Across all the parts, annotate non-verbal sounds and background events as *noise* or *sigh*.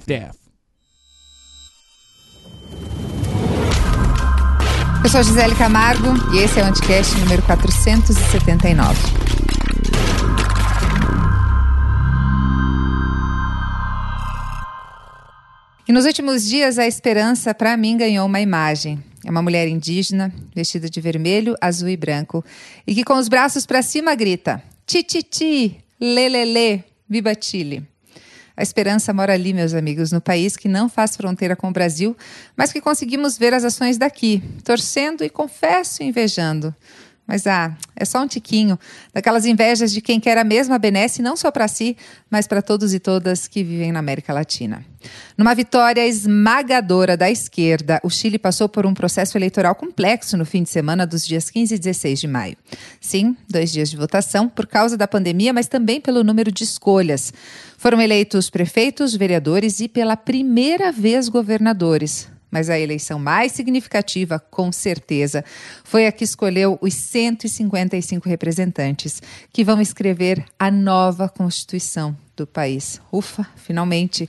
half-deaf. Eu sou Gisele Camargo e esse é o Anticast número 479. E nos últimos dias, a esperança, para mim, ganhou uma imagem. É uma mulher indígena, vestida de vermelho, azul e branco, e que com os braços para cima grita: Tititi, lelele, viva Chile. A esperança mora ali, meus amigos, no país que não faz fronteira com o Brasil, mas que conseguimos ver as ações daqui, torcendo e confesso invejando. Mas ah, é só um tiquinho daquelas invejas de quem quer a mesma benesse não só para si, mas para todos e todas que vivem na América Latina. Numa vitória esmagadora da esquerda, o Chile passou por um processo eleitoral complexo no fim de semana dos dias 15 e 16 de maio. Sim, dois dias de votação por causa da pandemia, mas também pelo número de escolhas. Foram eleitos prefeitos, vereadores e pela primeira vez governadores. Mas a eleição mais significativa, com certeza, foi a que escolheu os 155 representantes que vão escrever a nova Constituição do país. Ufa, finalmente!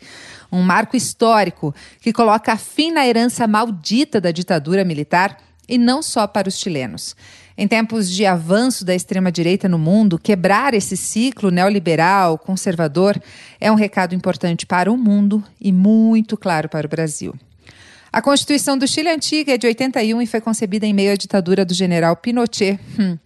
Um marco histórico que coloca fim na herança maldita da ditadura militar e não só para os chilenos. Em tempos de avanço da extrema-direita no mundo, quebrar esse ciclo neoliberal, conservador, é um recado importante para o mundo e muito claro para o Brasil. A Constituição do Chile antiga é de 81 e foi concebida em meio à ditadura do general Pinochet. Hum,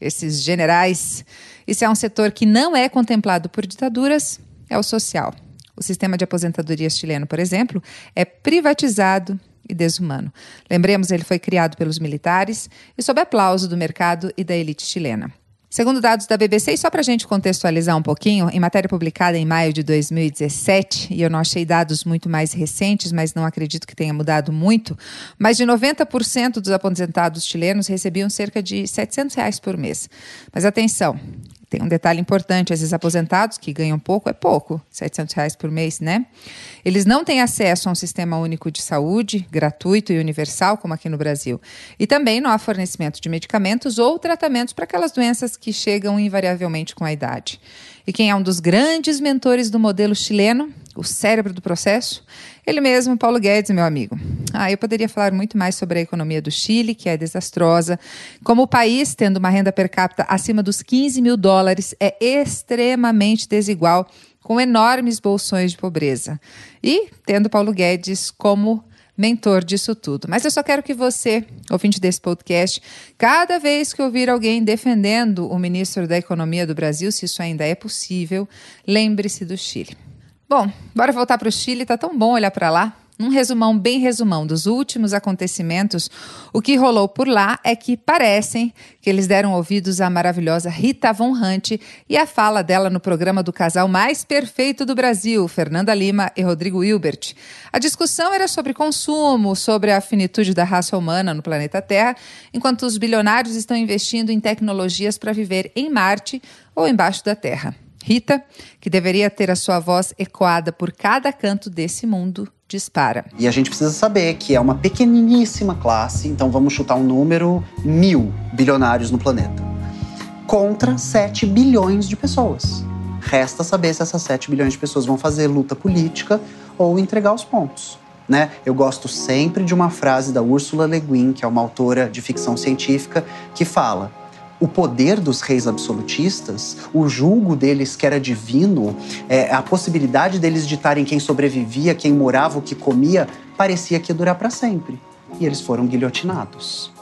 esses generais. Isso é um setor que não é contemplado por ditaduras, é o social. O sistema de aposentadoria chileno, por exemplo, é privatizado e desumano. Lembremos, ele foi criado pelos militares e sob aplauso do mercado e da elite chilena. Segundo dados da BBC, e só para a gente contextualizar um pouquinho, em matéria publicada em maio de 2017, e eu não achei dados muito mais recentes, mas não acredito que tenha mudado muito, mais de 90% dos aposentados chilenos recebiam cerca de 700 reais por mês. Mas atenção, tem um detalhe importante: esses aposentados que ganham pouco é pouco, 700 reais por mês, né? Eles não têm acesso a um sistema único de saúde, gratuito e universal, como aqui no Brasil. E também não há fornecimento de medicamentos ou tratamentos para aquelas doenças que chegam invariavelmente com a idade. E quem é um dos grandes mentores do modelo chileno, o cérebro do processo, ele mesmo, Paulo Guedes, meu amigo. Ah, eu poderia falar muito mais sobre a economia do Chile, que é desastrosa. Como o país, tendo uma renda per capita acima dos 15 mil dólares, é extremamente desigual, com enormes bolsões de pobreza. E tendo Paulo Guedes como mentor disso tudo. Mas eu só quero que você, ouvinte desse podcast, cada vez que ouvir alguém defendendo o ministro da Economia do Brasil, se isso ainda é possível, lembre-se do Chile. Bom, bora voltar para o Chile, tá tão bom olhar para lá. Um resumão bem resumão dos últimos acontecimentos, o que rolou por lá é que parecem que eles deram ouvidos à maravilhosa Rita Von Hunt e a fala dela no programa do casal mais perfeito do Brasil, Fernanda Lima e Rodrigo Hilbert. A discussão era sobre consumo, sobre a finitude da raça humana no planeta Terra, enquanto os bilionários estão investindo em tecnologias para viver em Marte ou embaixo da Terra. Rita, que deveria ter a sua voz ecoada por cada canto desse mundo, dispara. E a gente precisa saber que é uma pequeniníssima classe, então vamos chutar um número: mil bilionários no planeta, contra 7 bilhões de pessoas. Resta saber se essas 7 bilhões de pessoas vão fazer luta política ou entregar os pontos. Né? Eu gosto sempre de uma frase da Ursula Le Guin, que é uma autora de ficção científica, que fala: o poder dos reis absolutistas, o julgo deles que era divino, é, a possibilidade deles ditarem quem sobrevivia, quem morava, o que comia, parecia que ia durar para sempre. E eles foram guilhotinados.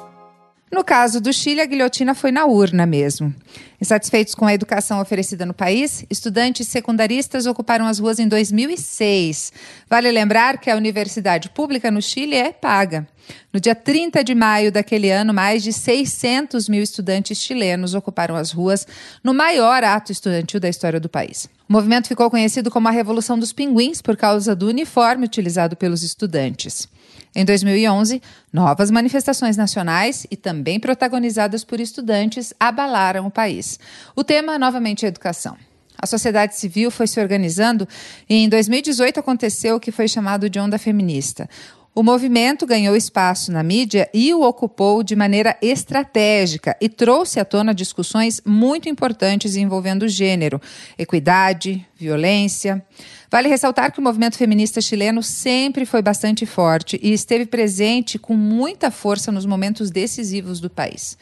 No caso do Chile, a guilhotina foi na urna mesmo. Insatisfeitos com a educação oferecida no país, estudantes secundaristas ocuparam as ruas em 2006. Vale lembrar que a universidade pública no Chile é paga. No dia 30 de maio daquele ano, mais de 600 mil estudantes chilenos ocuparam as ruas no maior ato estudantil da história do país. O movimento ficou conhecido como a Revolução dos Pinguins por causa do uniforme utilizado pelos estudantes. Em 2011, novas manifestações nacionais e também protagonizadas por estudantes abalaram o país. O tema, novamente, é educação. A sociedade civil foi se organizando e em 2018 aconteceu o que foi chamado de onda feminista. O movimento ganhou espaço na mídia e o ocupou de maneira estratégica e trouxe à tona discussões muito importantes envolvendo gênero, equidade, violência. Vale ressaltar que o movimento feminista chileno sempre foi bastante forte e esteve presente com muita força nos momentos decisivos do país.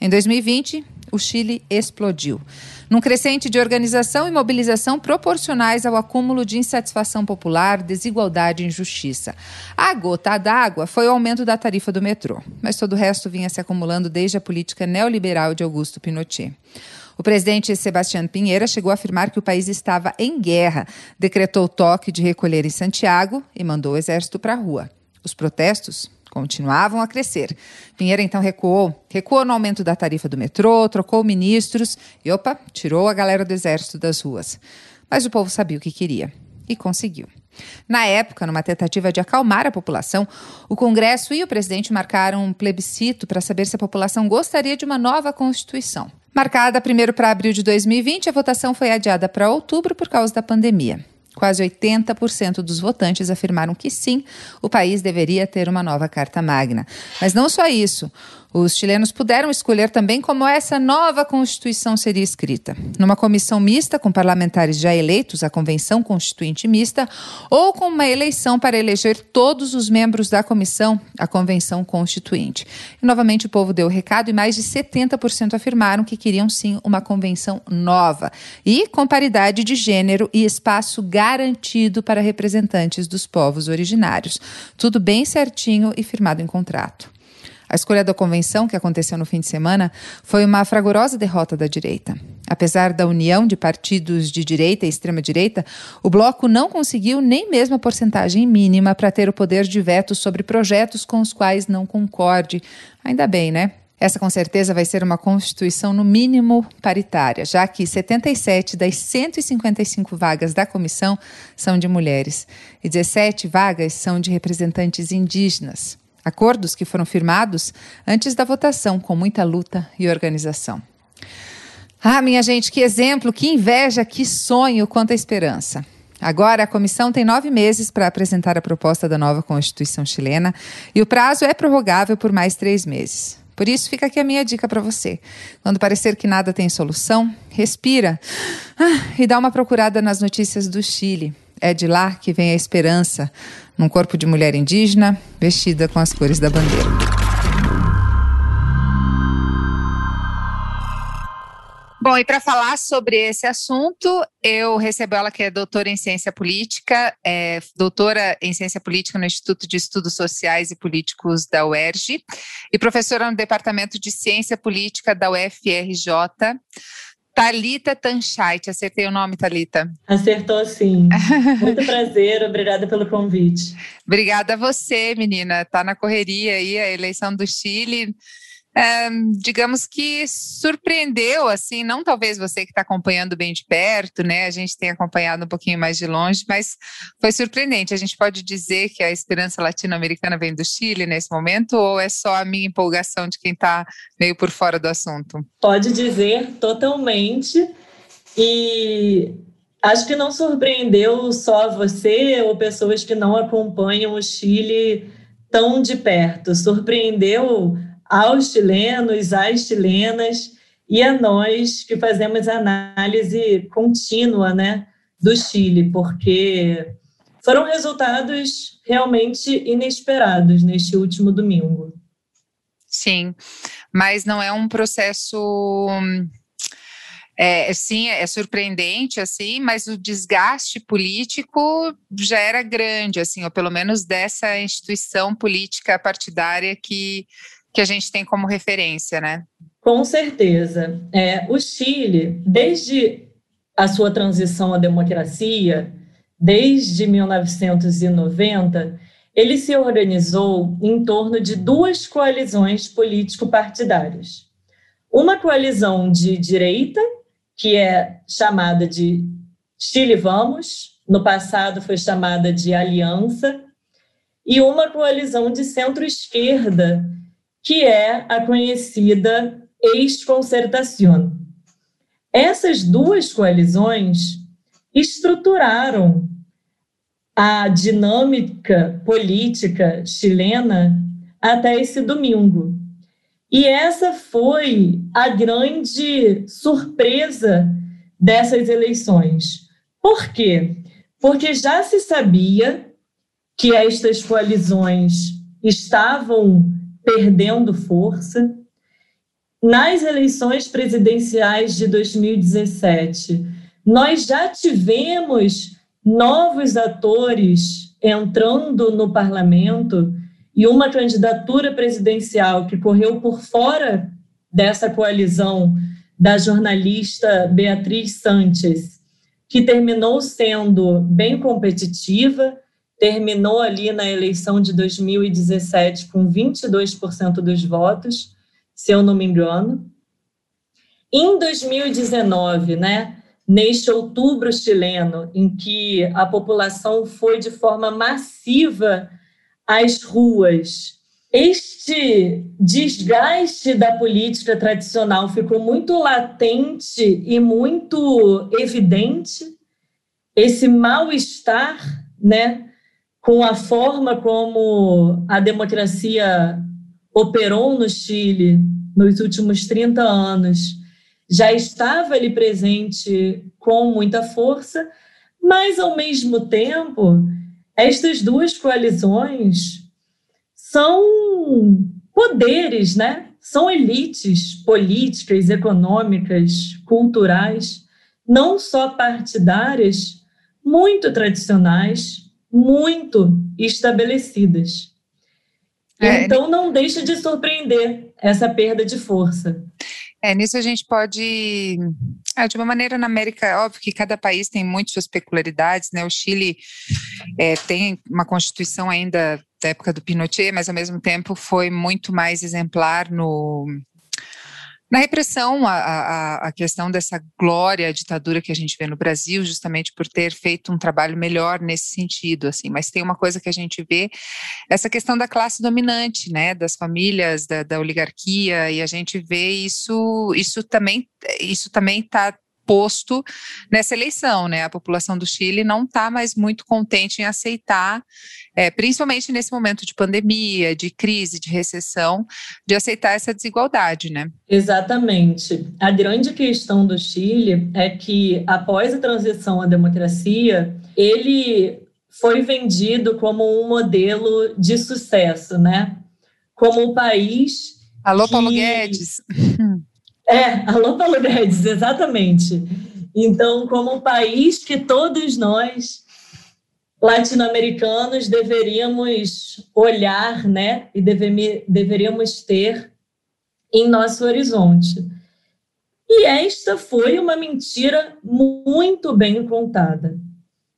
Em 2020, o Chile explodiu, num crescente de organização e mobilização proporcionais ao acúmulo de insatisfação popular, desigualdade e injustiça. A gota d'água foi o aumento da tarifa do metrô, mas todo o resto vinha se acumulando desde a política neoliberal de Augusto Pinochet. O presidente Sebastião Pinheira chegou a afirmar que o país estava em guerra, decretou toque de recolher em Santiago e mandou o exército para a rua. Os protestos continuavam a crescer. Pinheiro então recuou, recuou no aumento da tarifa do metrô, trocou ministros e, opa, tirou a galera do exército das ruas. Mas o povo sabia o que queria e conseguiu. Na época, numa tentativa de acalmar a população, o Congresso e o presidente marcaram um plebiscito para saber se a população gostaria de uma nova Constituição. Marcada primeiro para abril de 2020, a votação foi adiada para outubro por causa da pandemia. Quase 80% dos votantes afirmaram que sim, o país deveria ter uma nova Carta Magna. Mas não só isso. Os chilenos puderam escolher também como essa nova Constituição seria escrita. Numa comissão mista com parlamentares já eleitos, a Convenção Constituinte Mista, ou com uma eleição para eleger todos os membros da comissão, a Convenção Constituinte. E novamente o povo deu o recado e mais de 70% afirmaram que queriam sim uma convenção nova e com paridade de gênero e espaço garantido para representantes dos povos originários. Tudo bem certinho e firmado em contrato. A escolha da convenção, que aconteceu no fim de semana, foi uma fragorosa derrota da direita. Apesar da união de partidos de direita e extrema-direita, o bloco não conseguiu nem mesmo a porcentagem mínima para ter o poder de veto sobre projetos com os quais não concorde. Ainda bem, né? Essa com certeza vai ser uma Constituição, no mínimo, paritária, já que 77 das 155 vagas da comissão são de mulheres e 17 vagas são de representantes indígenas. Acordos que foram firmados antes da votação, com muita luta e organização. Ah, minha gente, que exemplo, que inveja, que sonho quanto à esperança. Agora, a comissão tem nove meses para apresentar a proposta da nova Constituição chilena e o prazo é prorrogável por mais três meses. Por isso, fica aqui a minha dica para você. Quando parecer que nada tem solução, respira ah, e dá uma procurada nas notícias do Chile. É de lá que vem a esperança, num corpo de mulher indígena vestida com as cores da bandeira. Bom, e para falar sobre esse assunto, eu recebo ela que é doutora em ciência política, é doutora em ciência política no Instituto de Estudos Sociais e Políticos da UERJ e professora no Departamento de Ciência Política da UFRJ. Talita Tanchait, acertei o nome, Talita? Acertou sim. *laughs* Muito prazer, obrigada pelo convite. Obrigada a você, menina. Tá na correria aí a eleição do Chile digamos que surpreendeu, assim, não talvez você que está acompanhando bem de perto, né? A gente tem acompanhado um pouquinho mais de longe, mas foi surpreendente. A gente pode dizer que a esperança latino-americana vem do Chile nesse momento, ou é só a minha empolgação de quem está meio por fora do assunto? Pode dizer totalmente. E acho que não surpreendeu só você ou pessoas que não acompanham o Chile tão de perto. Surpreendeu aos chilenos, às chilenas e a nós que fazemos análise contínua né, do Chile, porque foram resultados realmente inesperados neste último domingo. Sim, mas não é um processo é, sim, é surpreendente, assim, mas o desgaste político já era grande, assim, ou pelo menos dessa instituição política partidária que que a gente tem como referência, né? Com certeza. É, o Chile, desde a sua transição à democracia, desde 1990, ele se organizou em torno de duas coalizões político-partidárias. Uma coalizão de direita, que é chamada de Chile Vamos, no passado foi chamada de Aliança, e uma coalizão de centro-esquerda, que é a conhecida ex-concertación. Essas duas coalizões estruturaram a dinâmica política chilena até esse domingo. E essa foi a grande surpresa dessas eleições. Por quê? Porque já se sabia que estas coalizões estavam perdendo força. Nas eleições presidenciais de 2017, nós já tivemos novos atores entrando no parlamento e uma candidatura presidencial que correu por fora dessa coalizão da jornalista Beatriz Sanches, que terminou sendo bem competitiva, terminou ali na eleição de 2017 com 22% dos votos, se eu não me engano. Em 2019, né, neste outubro chileno, em que a população foi de forma massiva às ruas. Este desgaste da política tradicional ficou muito latente e muito evidente. Esse mal-estar, né, com a forma como a democracia operou no Chile nos últimos 30 anos, já estava ali presente com muita força, mas, ao mesmo tempo, estas duas coalizões são poderes, né? São elites políticas, econômicas, culturais, não só partidárias, muito tradicionais, muito estabelecidas. É, então, não deixa de surpreender essa perda de força. É, nisso a gente pode, ah, de uma maneira na América, óbvio que cada país tem muitas suas peculiaridades, né? O Chile é, tem uma constituição ainda da época do Pinochet, mas ao mesmo tempo foi muito mais exemplar no na repressão, a, a, a, questão dessa glória à ditadura que a gente vê no Brasil, justamente por ter feito um trabalho melhor nesse sentido, assim. Mas tem uma coisa que a gente vê, essa questão da classe dominante, né, das famílias, da, da oligarquia, e a gente vê isso, isso também, isso também está posto nessa eleição, né? A população do Chile não está mais muito contente em aceitar, é, principalmente nesse momento de pandemia, de crise, de recessão, de aceitar essa desigualdade, né? Exatamente. A grande questão do Chile é que após a transição à democracia, ele foi vendido como um modelo de sucesso, né? Como um país Alô, que... Paulo Guedes. *laughs* É, alô Paulo Guedes, exatamente. Então, como um país que todos nós latino-americanos deveríamos olhar, né, e deve, deveríamos ter em nosso horizonte. E esta foi uma mentira muito bem contada.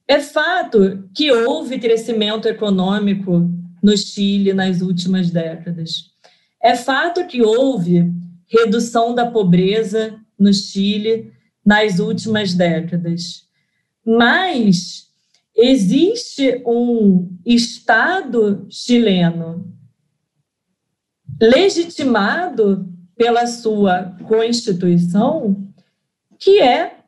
É fato que houve crescimento econômico no Chile nas últimas décadas. É fato que houve redução da pobreza no Chile nas últimas décadas. Mas existe um Estado chileno legitimado pela sua Constituição que é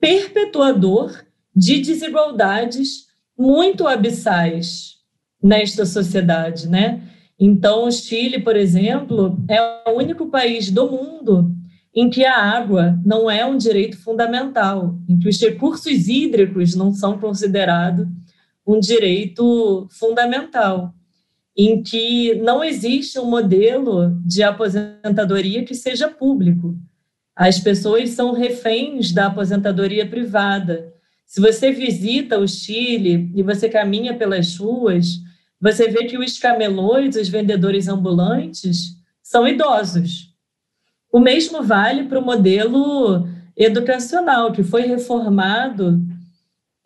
perpetuador de desigualdades muito abissais nesta sociedade, né? Então, o Chile, por exemplo, é o único país do mundo em que a água não é um direito fundamental, em que os recursos hídricos não são considerados um direito fundamental, em que não existe um modelo de aposentadoria que seja público. As pessoas são reféns da aposentadoria privada. Se você visita o Chile e você caminha pelas ruas, você vê que os camelões, os vendedores ambulantes, são idosos. O mesmo vale para o modelo educacional, que foi reformado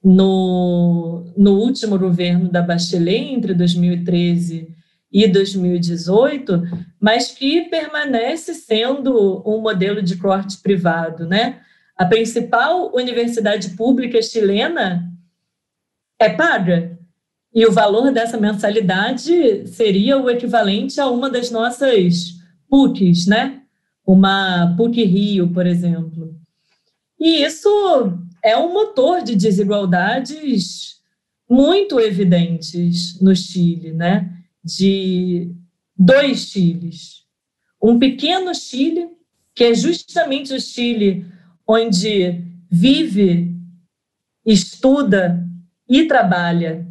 no, no último governo da Bachelet, entre 2013 e 2018, mas que permanece sendo um modelo de corte privado. Né? A principal universidade pública chilena é paga, e o valor dessa mensalidade seria o equivalente a uma das nossas PUCs, né? Uma PUC Rio, por exemplo. E isso é um motor de desigualdades muito evidentes no Chile, né? De dois Chiles. Um pequeno Chile, que é justamente o Chile onde vive, estuda e trabalha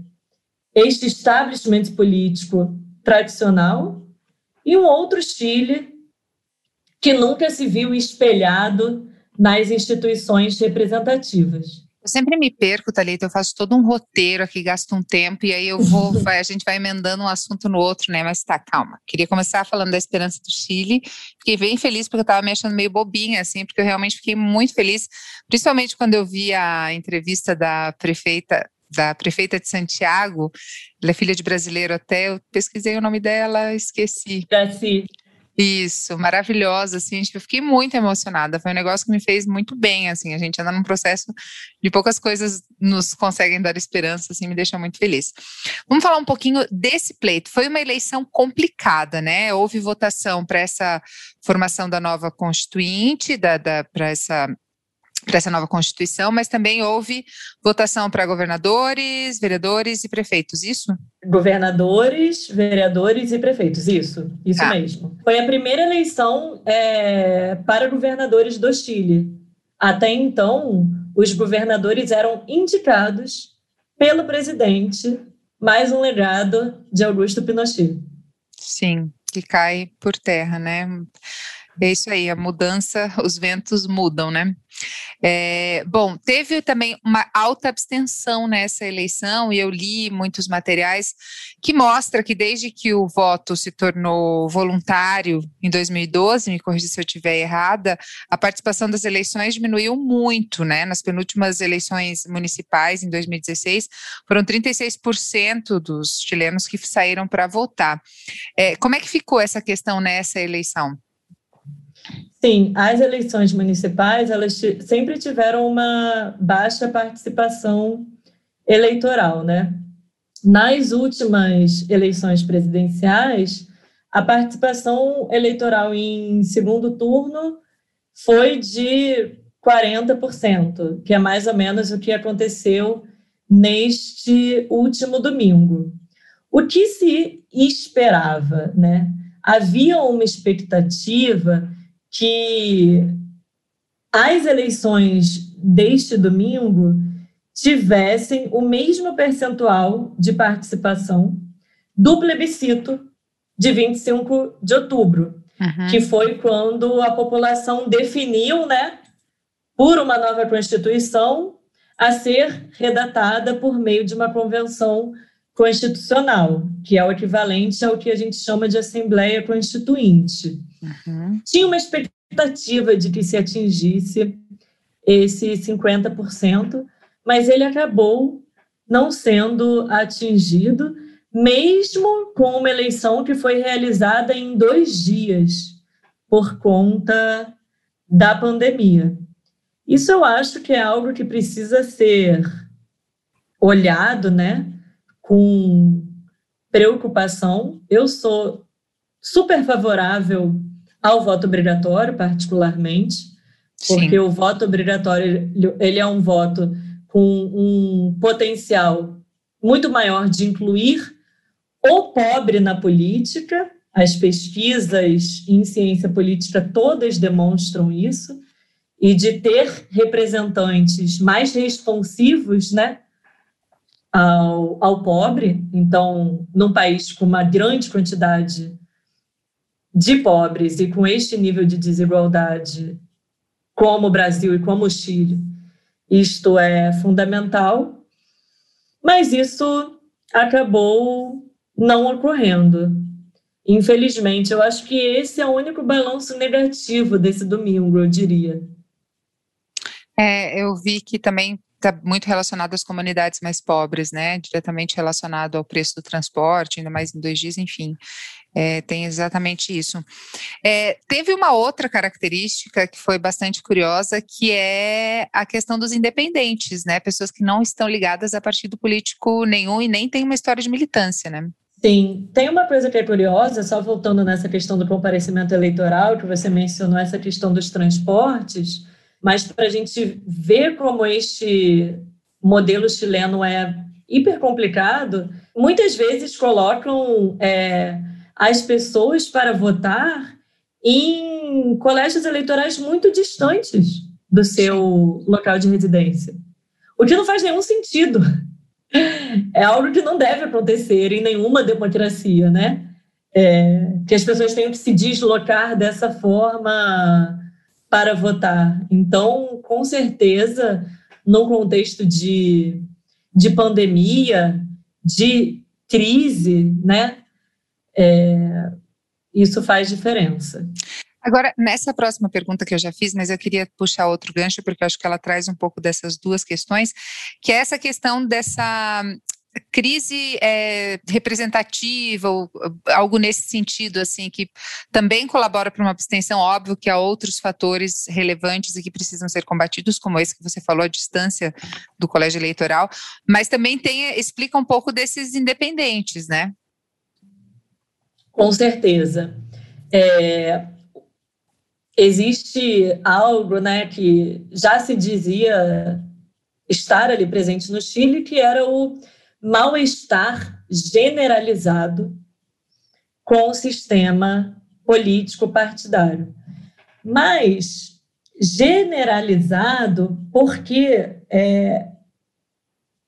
este establishment político tradicional, e um outro Chile que nunca se viu espelhado nas instituições representativas. Eu sempre me perco, Thalita, eu faço todo um roteiro aqui, gasto um tempo, e aí eu vou, *laughs* vai, a gente vai emendando um assunto no outro, né? Mas tá, calma. Queria começar falando da esperança do Chile. Fiquei bem feliz porque eu tava me achando meio bobinha, assim, porque eu realmente fiquei muito feliz, principalmente quando eu vi a entrevista da prefeita da prefeita de Santiago, ela é filha de brasileiro até, eu pesquisei o nome dela, esqueci. Graci. Isso, maravilhosa, assim, eu fiquei muito emocionada, foi um negócio que me fez muito bem, assim, a gente anda num processo de poucas coisas nos conseguem dar esperança, assim, me deixa muito feliz. Vamos falar um pouquinho desse pleito, foi uma eleição complicada, né, houve votação para essa formação da nova constituinte, da, da para essa para essa nova Constituição, mas também houve votação para governadores, vereadores e prefeitos, isso? Governadores, vereadores e prefeitos, isso, isso tá. mesmo. Foi a primeira eleição é, para governadores do Chile. Até então, os governadores eram indicados pelo presidente, mais um legado de Augusto Pinochet. Sim, que cai por terra, né? É isso aí, a mudança, os ventos mudam, né? É, bom, teve também uma alta abstenção nessa eleição, e eu li muitos materiais que mostra que desde que o voto se tornou voluntário em 2012, me corrija se eu estiver errada, a participação das eleições diminuiu muito, né? Nas penúltimas eleições municipais, em 2016, foram 36% dos chilenos que saíram para votar. É, como é que ficou essa questão nessa eleição? Sim, as eleições municipais elas sempre tiveram uma baixa participação eleitoral, né? Nas últimas eleições presidenciais, a participação eleitoral em segundo turno foi de 40%, que é mais ou menos o que aconteceu neste último domingo. O que se esperava, né? Havia uma expectativa que as eleições deste domingo tivessem o mesmo percentual de participação do plebiscito de 25 de outubro, uhum. que foi quando a população definiu, né, por uma nova constituição a ser redatada por meio de uma convenção constitucional, que é o equivalente ao que a gente chama de Assembleia Constituinte. Uhum. Tinha uma expectativa de que se atingisse esse 50%, mas ele acabou não sendo atingido, mesmo com uma eleição que foi realizada em dois dias, por conta da pandemia. Isso eu acho que é algo que precisa ser olhado, né? Com preocupação. Eu sou super favorável ao voto obrigatório, particularmente, porque Sim. o voto obrigatório ele é um voto com um potencial muito maior de incluir o pobre na política. As pesquisas em ciência política todas demonstram isso e de ter representantes mais responsivos, né, ao, ao pobre. Então, num país com uma grande quantidade de pobres e com este nível de desigualdade, como o Brasil e como o Chile, isto é fundamental, mas isso acabou não ocorrendo. Infelizmente, eu acho que esse é o único balanço negativo desse domingo, eu diria. É, eu vi que também está muito relacionado às comunidades mais pobres, né? Diretamente relacionado ao preço do transporte, ainda mais em dois dias, enfim. É, tem exatamente isso. É, teve uma outra característica que foi bastante curiosa, que é a questão dos independentes, né? Pessoas que não estão ligadas a partido político nenhum e nem têm uma história de militância, né? Sim, tem uma coisa que é curiosa, só voltando nessa questão do comparecimento eleitoral, que você mencionou essa questão dos transportes mas para a gente ver como este modelo chileno é hiper complicado, muitas vezes colocam é, as pessoas para votar em colégios eleitorais muito distantes do seu local de residência. O que não faz nenhum sentido. É algo que não deve acontecer em nenhuma democracia, né? É, que as pessoas tenham que se deslocar dessa forma para votar. Então, com certeza, num contexto de, de pandemia, de crise, né? É, isso faz diferença. Agora, nessa próxima pergunta que eu já fiz, mas eu queria puxar outro gancho, porque eu acho que ela traz um pouco dessas duas questões, que é essa questão dessa crise é, representativa ou algo nesse sentido assim que também colabora para uma abstenção óbvio que há outros fatores relevantes e que precisam ser combatidos como esse que você falou a distância do colégio eleitoral mas também tem explica um pouco desses independentes né? Com certeza. É, existe algo né, que já se dizia estar ali presente no Chile, que era o mal-estar generalizado com o sistema político partidário. Mas generalizado porque é,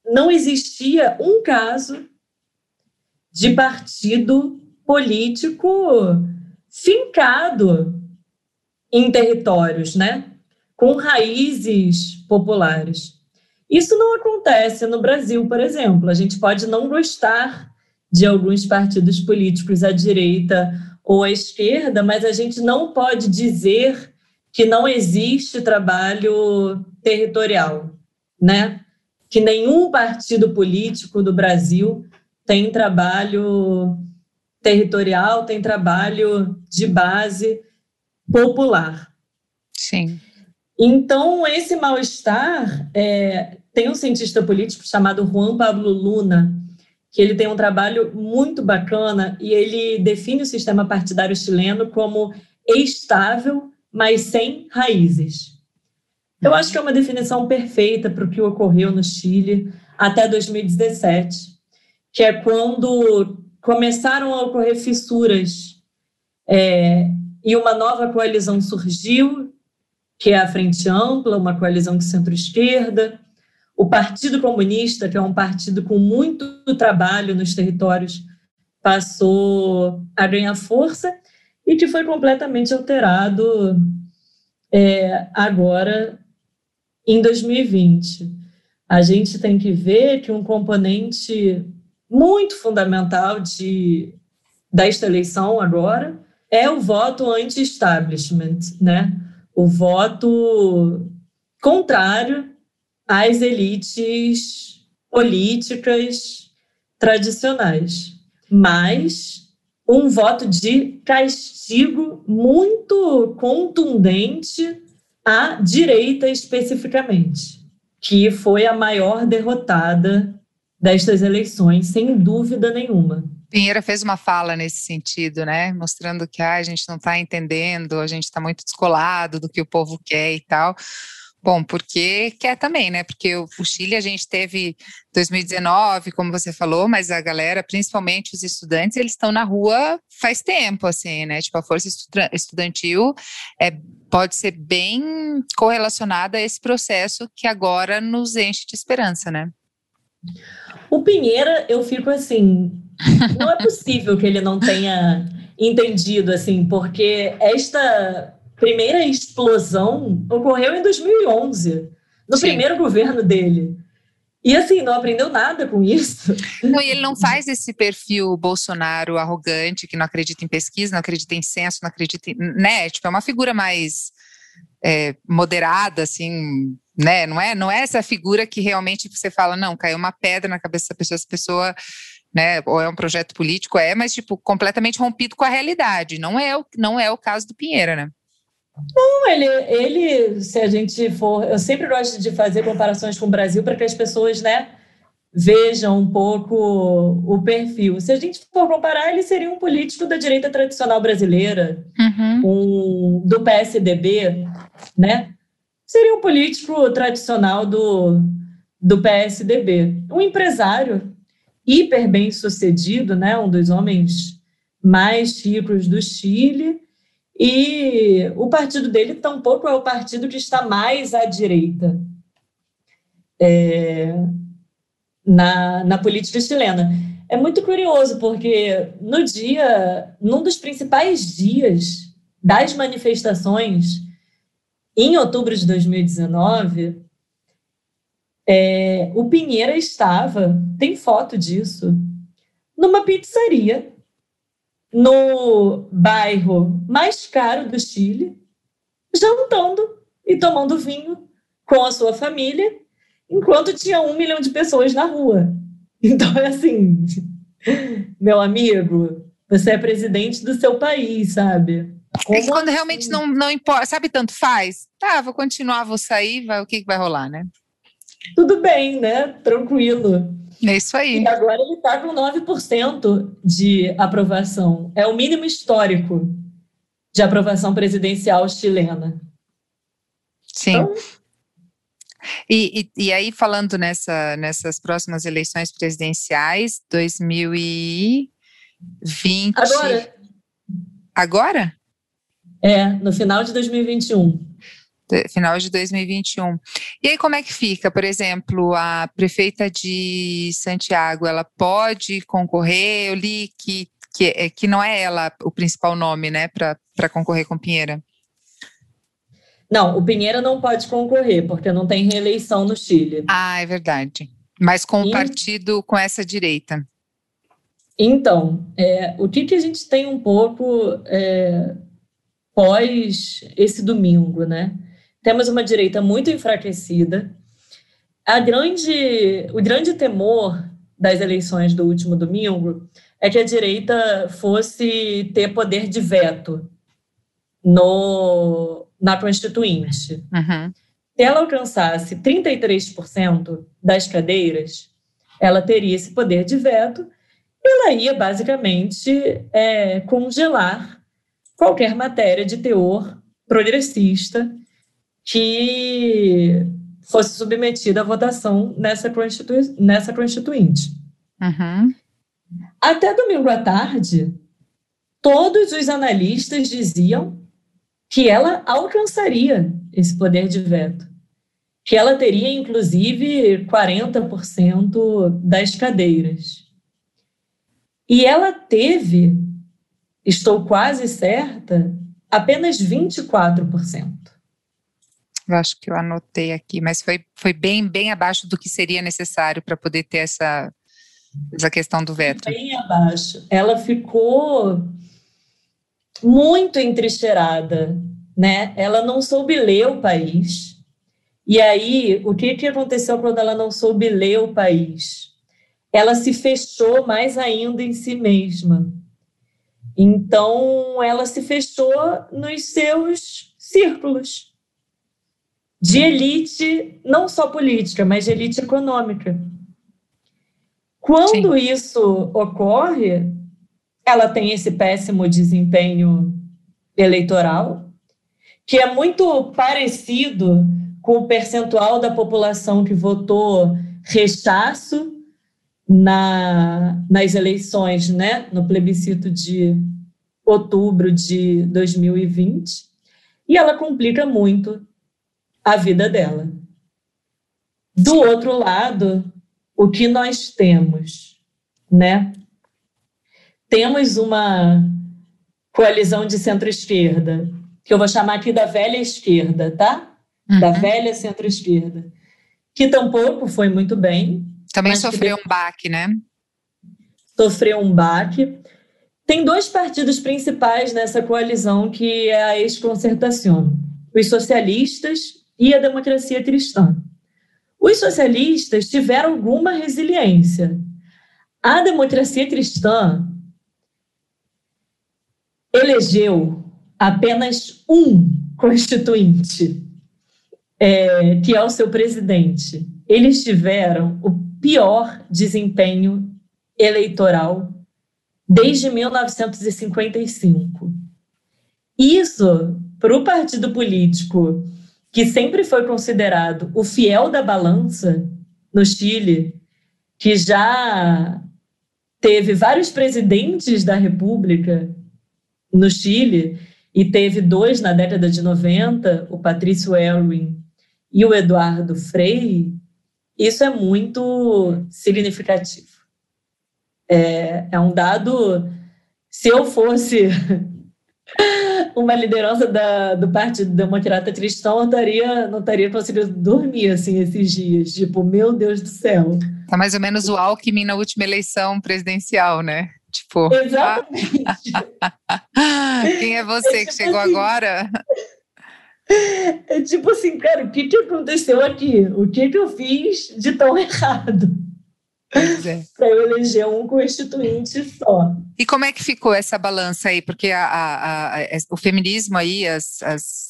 não existia um caso de partido político fincado em territórios, né? Com raízes populares. Isso não acontece no Brasil, por exemplo. A gente pode não gostar de alguns partidos políticos à direita ou à esquerda, mas a gente não pode dizer que não existe trabalho territorial, né? Que nenhum partido político do Brasil tem trabalho territorial, tem trabalho de base popular. Sim. Então, esse mal-estar, é, tem um cientista político chamado Juan Pablo Luna, que ele tem um trabalho muito bacana e ele define o sistema partidário chileno como estável, mas sem raízes. Eu acho que é uma definição perfeita para o que ocorreu no Chile até 2017, que é quando começaram a ocorrer fissuras é, e uma nova coalizão surgiu, que é a Frente Ampla, uma coalizão de centro-esquerda, o Partido Comunista, que é um partido com muito trabalho nos territórios, passou a ganhar força e que foi completamente alterado é, agora em 2020. A gente tem que ver que um componente muito fundamental de, desta eleição agora é o voto anti-establishment, né? O voto contrário às elites políticas tradicionais, mas um voto de castigo muito contundente à direita especificamente, que foi a maior derrotada destas eleições, sem dúvida nenhuma. Pinheira fez uma fala nesse sentido, né? Mostrando que ah, a gente não está entendendo, a gente está muito descolado do que o povo quer e tal. Bom, porque quer também, né? Porque o, Chile a gente teve 2019, como você falou, mas a galera, principalmente os estudantes, eles estão na rua faz tempo, assim, né? Tipo, a força estudantil é, pode ser bem correlacionada a esse processo que agora nos enche de esperança, né? O Pinheira, eu fico assim, não é possível que ele não tenha entendido, assim, porque esta primeira explosão ocorreu em 2011, no Sim. primeiro governo dele. E assim, não aprendeu nada com isso. Não, e ele não faz esse perfil Bolsonaro arrogante, que não acredita em pesquisa, não acredita em censo, não acredita em. Né? Tipo, é uma figura mais é, moderada, assim, né? Não é, não é essa figura que realmente você fala, não, caiu uma pedra na cabeça da pessoa, essa pessoa né, ou é um projeto político, é, mas tipo completamente rompido com a realidade. Não é o, não é o caso do Pinheira, né? Não, ele, ele, se a gente for, eu sempre gosto de fazer comparações com o Brasil para que as pessoas, né, vejam um pouco o perfil. Se a gente for comparar, ele seria um político da direita tradicional brasileira, uhum. um, do PSDB, né? Seria um político tradicional do, do PSDB. Um empresário hiper bem sucedido, né? um dos homens mais ricos do Chile, e o partido dele tampouco é o partido que está mais à direita é, na, na política chilena. É muito curioso, porque no dia, num dos principais dias das manifestações, em outubro de 2019, é, o Pinheira estava, tem foto disso, numa pizzaria no bairro mais caro do Chile, jantando e tomando vinho com a sua família, enquanto tinha um milhão de pessoas na rua. *laughs* Então, é assim, meu amigo, você é presidente do seu país, sabe? Como é que quando assim? realmente não, não importa, sabe, tanto faz. Tá, vou continuar, vou sair, vai, o que, que vai rolar, né? Tudo bem, né? Tranquilo. É isso aí. E agora ele está com 9% de aprovação. É o mínimo histórico de aprovação presidencial chilena. Sim. Então, e, e, e, aí, falando nessa, nessas próximas eleições presidenciais, 2020. Agora. Agora? É, no final de 2021 final de 2021. E aí como é que fica? Por exemplo, a prefeita de Santiago, ela pode concorrer? Eu li que, que, é, que não é ela o principal nome, né, para concorrer com Pinheira. Não, o Pinheira não pode concorrer, porque não tem reeleição no Chile. Ah, é verdade. Mas com o e... partido, com essa direita. Então, é, o que, que a gente tem um pouco é, pós esse domingo, né? Temos uma direita muito enfraquecida. A grande, o grande temor das eleições do último domingo é que a direita fosse ter poder de veto no, na Constituinte. Uhum. Se ela alcançasse 33% das cadeiras, ela teria esse poder de veto e ela ia basicamente é, congelar qualquer matéria de teor progressista que fosse submetida à votação nessa, constitu nessa constituinte. Uhum. Até domingo à tarde, todos os analistas diziam que ela alcançaria esse poder de veto, que ela teria inclusive 40% das cadeiras. E ela teve, estou quase certa, apenas 24%. Eu acho que eu anotei aqui, mas foi, foi bem, bem abaixo do que seria necessário para poder ter essa, essa questão do veto. Bem abaixo. Ela ficou muito entrincheirada, né? Ela não soube ler o país. E aí, o que, que aconteceu quando ela não soube ler o país? Ela se fechou mais ainda em si mesma. Então, ela se fechou nos seus círculos de elite, não só política, mas de elite econômica. Quando Sim. isso ocorre, ela tem esse péssimo desempenho eleitoral, que é muito parecido com o percentual da população que votou rechaço na, nas eleições, né, no plebiscito de outubro de 2020, e ela complica muito a vida dela. Do outro lado, o que nós temos, né? Temos uma coalizão de centro-esquerda, que eu vou chamar aqui da velha esquerda, tá? Uhum. Da velha centro-esquerda, que tampouco foi muito bem. Também sofreu um baque, né? Sofreu um baque. Tem dois partidos principais nessa coalizão, que é a ex-concertação. Os socialistas e a democracia cristã. Os socialistas tiveram alguma resiliência. A democracia cristã elegeu apenas um constituinte, é, que é o seu presidente. Eles tiveram o pior desempenho eleitoral desde 1955. Isso, para o partido político que sempre foi considerado o fiel da balança, no Chile, que já teve vários presidentes da República no Chile, e teve dois na década de 90, o Patrício Elwin e o Eduardo Frei, isso é muito significativo. É, é um dado. Se eu fosse *laughs* uma liderança da, do Partido Democrata Cristão, eu estaria, não estaria conseguindo dormir assim esses dias. Tipo, meu Deus do céu. Tá mais ou menos o Alckmin na última eleição presidencial, né? Tipo, *laughs* Exatamente. *laughs* quem é você que chegou assim, agora? É tipo assim, cara, o que, que aconteceu aqui? O que, que eu fiz de tão *laughs* errado? É. Para eu eleger um constituinte só. E como é que ficou essa balança aí? Porque a, a, a, o feminismo aí, as, as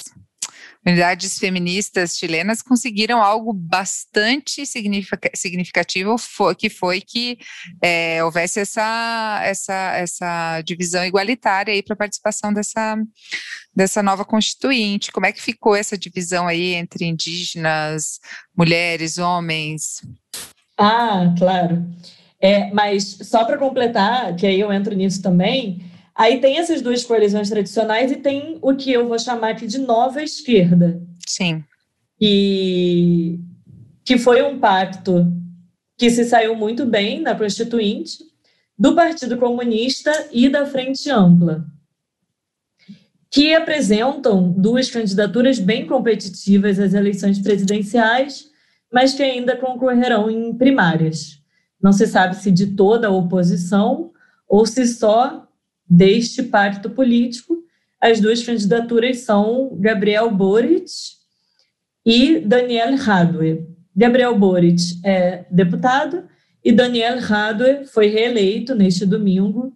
unidades feministas chilenas conseguiram algo bastante significativo, que foi que é, houvesse essa, essa, essa divisão igualitária aí para a participação dessa, dessa nova constituinte. Como é que ficou essa divisão aí entre indígenas, mulheres, homens? Ah, claro. É, mas só para completar, que aí eu entro nisso também, aí tem essas duas coalizões tradicionais e tem o que eu vou chamar aqui de nova esquerda. Sim. E que foi um pacto que se saiu muito bem na Constituinte, do Partido Comunista e da Frente Ampla, que apresentam duas candidaturas bem competitivas às eleições presidenciais mas que ainda concorrerão em primárias. Não se sabe se de toda a oposição ou se só deste pacto político. As duas candidaturas são Gabriel Boric e Daniel Radwe. Gabriel Boric é deputado e Daniel Radwe foi reeleito neste domingo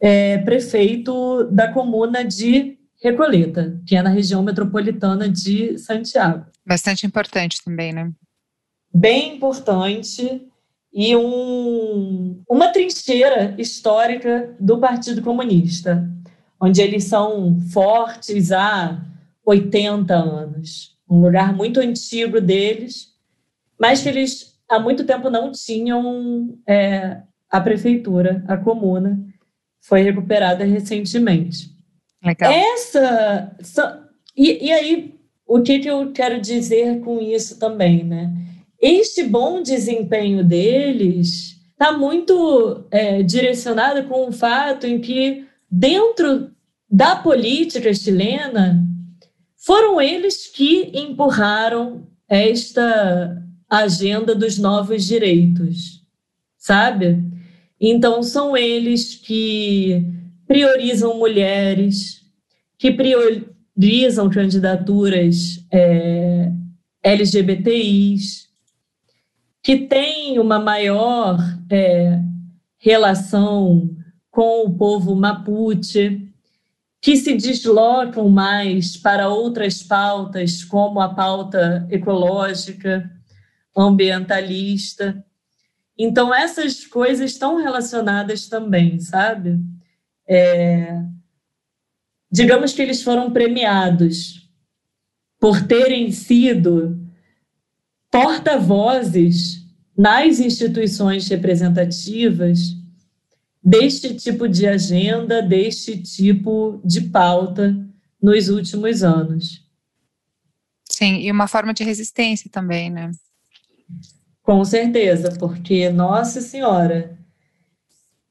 é, prefeito da comuna de Recoleta, que é na região metropolitana de Santiago. Bastante importante também, né? Bem importante e um, uma trincheira histórica do Partido Comunista, onde eles são fortes há 80 anos. Um lugar muito antigo deles, mas que eles há muito tempo não tinham é, a prefeitura, a comuna, foi recuperada recentemente. Legal. Essa. E, e aí, o que, que eu quero dizer com isso também, né? Este bom desempenho deles está muito é, direcionado com o fato em que, dentro da política chilena, foram eles que empurraram esta agenda dos novos direitos, sabe? Então, são eles que priorizam mulheres, que priorizam candidaturas é, LGBTIs, que tem uma maior é, relação com o povo mapuche, que se deslocam mais para outras pautas, como a pauta ecológica, ambientalista. Então, essas coisas estão relacionadas também, sabe? É, digamos que eles foram premiados por terem sido porta-vozes nas instituições representativas deste tipo de agenda, deste tipo de pauta nos últimos anos. Sim, e uma forma de resistência também, né? Com certeza, porque, nossa senhora,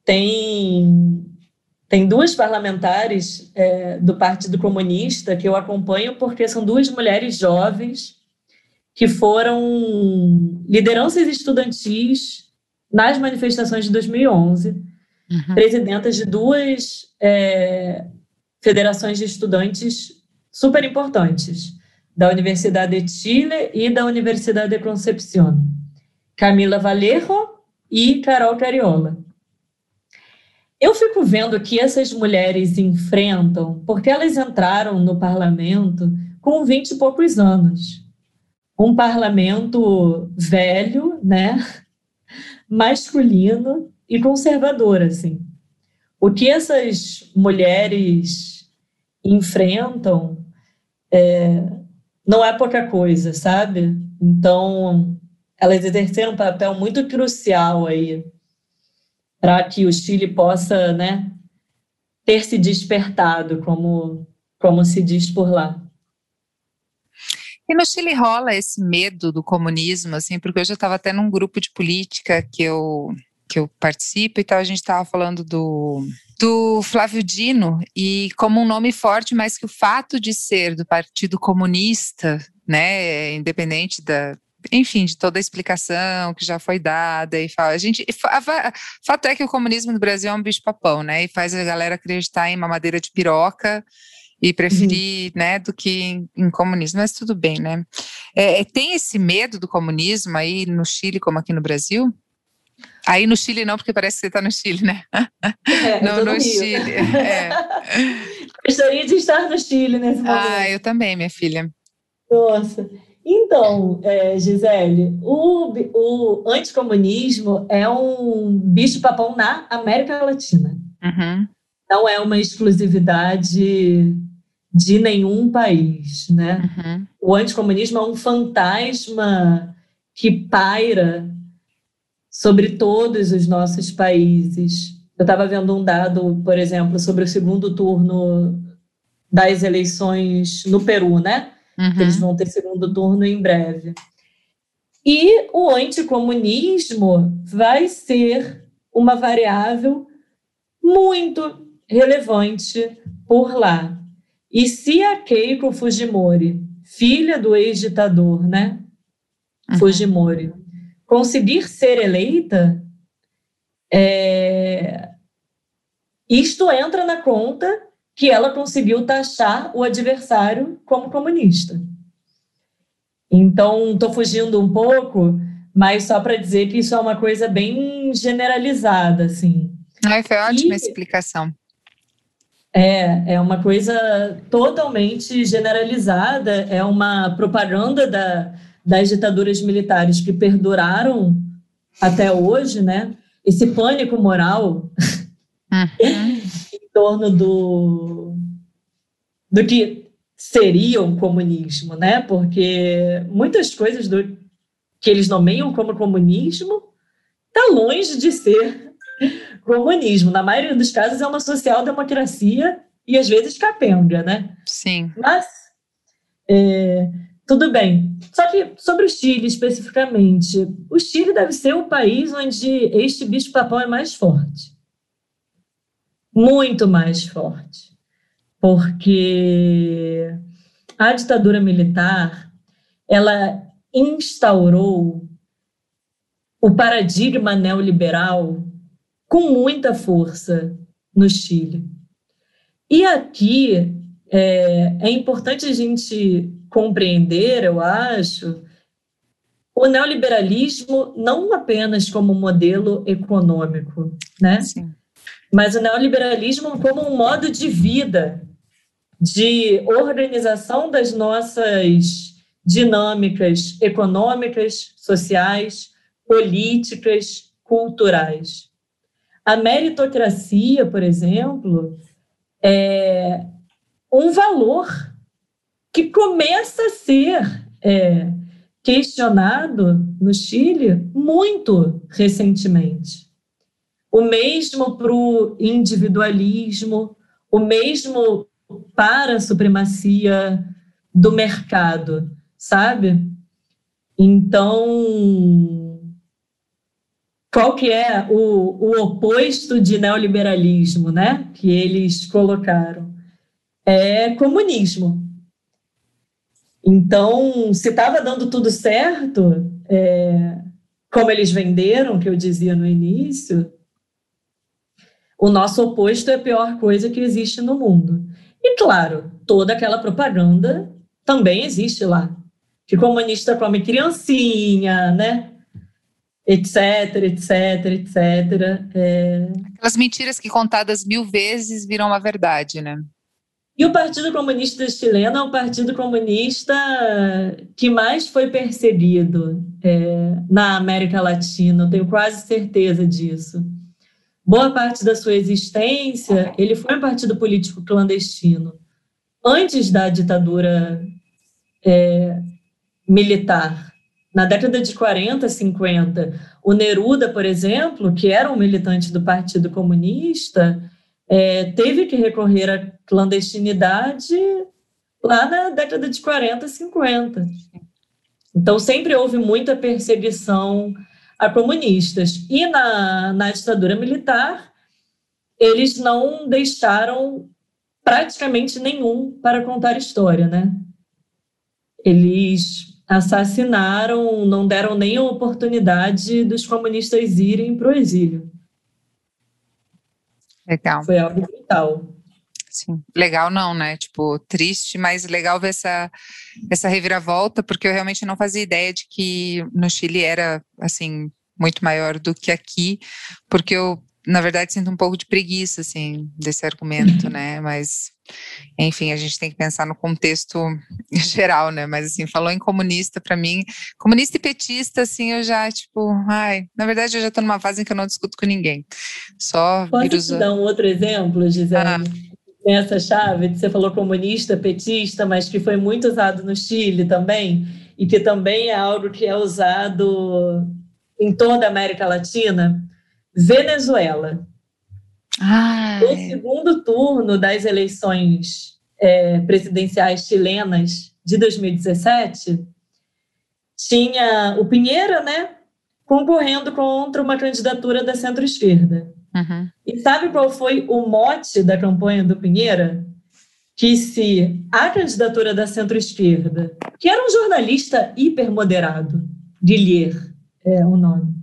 tem, tem duas parlamentares é, do Partido Comunista que eu acompanho porque são duas mulheres jovens que foram lideranças estudantis nas manifestações de 2011, uhum. presidentas de duas é, federações de estudantes super importantes, da Universidade de Chile e da Universidade de Concepción, Camila Valerro e Carol Cariola. Eu fico vendo que essas mulheres enfrentam, porque elas entraram no parlamento com 20 e poucos anos um parlamento velho, né, masculino e conservador, assim. O que essas mulheres enfrentam é, não é pouca coisa, sabe? Então, elas exerceram um papel muito crucial aí para que o Chile possa, né, ter se despertado, como, como se diz por lá. E no Chile rola esse medo do comunismo, assim, porque eu já estava até num grupo de política que eu, que eu participo e tal, a gente estava falando do, do Flávio Dino, e como um nome forte, mas que o fato de ser do Partido Comunista, né, independente da, enfim, de toda a explicação que já foi dada e fala, a gente, fato é que o comunismo no Brasil é um bicho papão, né, e faz a galera acreditar em mamadeira de piroca e preferir, uhum. né, do que em, em, comunismo, mas tudo bem, né. É, é tem esse medo do comunismo aí no Chile como aqui no Brasil? Aí no Chile não, porque parece que você está no Chile, né? É, não, no, no Chile. É. *laughs* Gostaria de estar no Chile nesse momento. Ah, eu também, minha filha. Nossa. Então, é, Gisele, o, o anticomunismo é um bicho-papão na América Latina. Uhum. Não é uma exclusividade de nenhum país, né? Uhum. O anticomunismo é um fantasma que paira sobre todos os nossos países. Eu estava vendo um dado, por exemplo, sobre o segundo turno das eleições no Peru, né? Uhum. Eles vão ter segundo turno em breve. E o anticomunismo vai ser uma variável muito relevante por lá. E se a Keiko Fujimori, filha do ex-ditador, né? Uhum. Fujimori, conseguir ser eleita, é, isto entra na conta que ela conseguiu taxar o adversário como comunista. Então, estou fugindo um pouco, mas só para dizer que isso é uma coisa bem generalizada, assim. Ai, foi ótima e, explicação. É, é uma coisa totalmente generalizada, é uma propaganda da, das ditaduras militares que perduraram até hoje, né? Esse pânico moral uhum. *laughs* em torno do, do que seria o comunismo, né? Porque muitas coisas do que eles nomeiam como comunismo está longe de ser comunismo. Na maioria dos casos é uma social-democracia e às vezes capenga, né? Sim. Mas é, tudo bem. Só que sobre o Chile especificamente, o Chile deve ser o país onde este bicho-papão é mais forte. Muito mais forte. Porque a ditadura militar, ela instaurou o paradigma neoliberal com muita força no Chile. E aqui é, é importante a gente compreender, eu acho, o neoliberalismo não apenas como modelo econômico, né? Sim. Mas o neoliberalismo como um modo de vida, de organização das nossas dinâmicas econômicas, sociais, políticas, culturais. A meritocracia, por exemplo, é um valor que começa a ser é, questionado no Chile muito recentemente. O mesmo para o individualismo, o mesmo para a supremacia do mercado, sabe? Então, qual que é o, o oposto de neoliberalismo, né? Que eles colocaram? É comunismo. Então, se estava dando tudo certo, é, como eles venderam, que eu dizia no início, o nosso oposto é a pior coisa que existe no mundo. E, claro, toda aquela propaganda também existe lá. Que comunista come criancinha, né? Etc, etc, etc. É... Aquelas mentiras que contadas mil vezes viram uma verdade, né? E o Partido Comunista Chileno é o partido comunista que mais foi perseguido é, na América Latina, eu tenho quase certeza disso. Boa parte da sua existência, ele foi um partido político clandestino. Antes da ditadura é, militar, na década de 40, 50, o Neruda, por exemplo, que era um militante do Partido Comunista, é, teve que recorrer à clandestinidade lá na década de 40, 50. Então, sempre houve muita perseguição a comunistas. E na, na ditadura militar, eles não deixaram praticamente nenhum para contar história, né? Eles assassinaram, não deram nem a oportunidade dos comunistas irem para o exílio. Legal. Foi algo brutal. Sim. Legal não, né? Tipo, triste, mas legal ver essa, essa reviravolta, porque eu realmente não fazia ideia de que no Chile era, assim, muito maior do que aqui, porque eu, na verdade, sinto um pouco de preguiça, assim, desse argumento, né? Mas, enfim, a gente tem que pensar no contexto *laughs* geral, né? Mas, assim, falou em comunista, para mim, comunista e petista, assim, eu já, tipo, ai, na verdade, eu já tô numa fase em que eu não discuto com ninguém. Só Posso te dar um outro exemplo, Gisele? Ah nessa chave, que você falou comunista, petista, mas que foi muito usado no Chile também, e que também é algo que é usado em toda a América Latina, Venezuela. Ah, no segundo turno das eleições é, presidenciais chilenas de 2017, tinha o Pinheira, né, concorrendo contra uma candidatura da centro-esquerda. Uhum. E sabe qual foi o mote da campanha do Pinheira? Que se a candidatura da centro-esquerda, que era um jornalista hipermoderado, Guilher é o nome,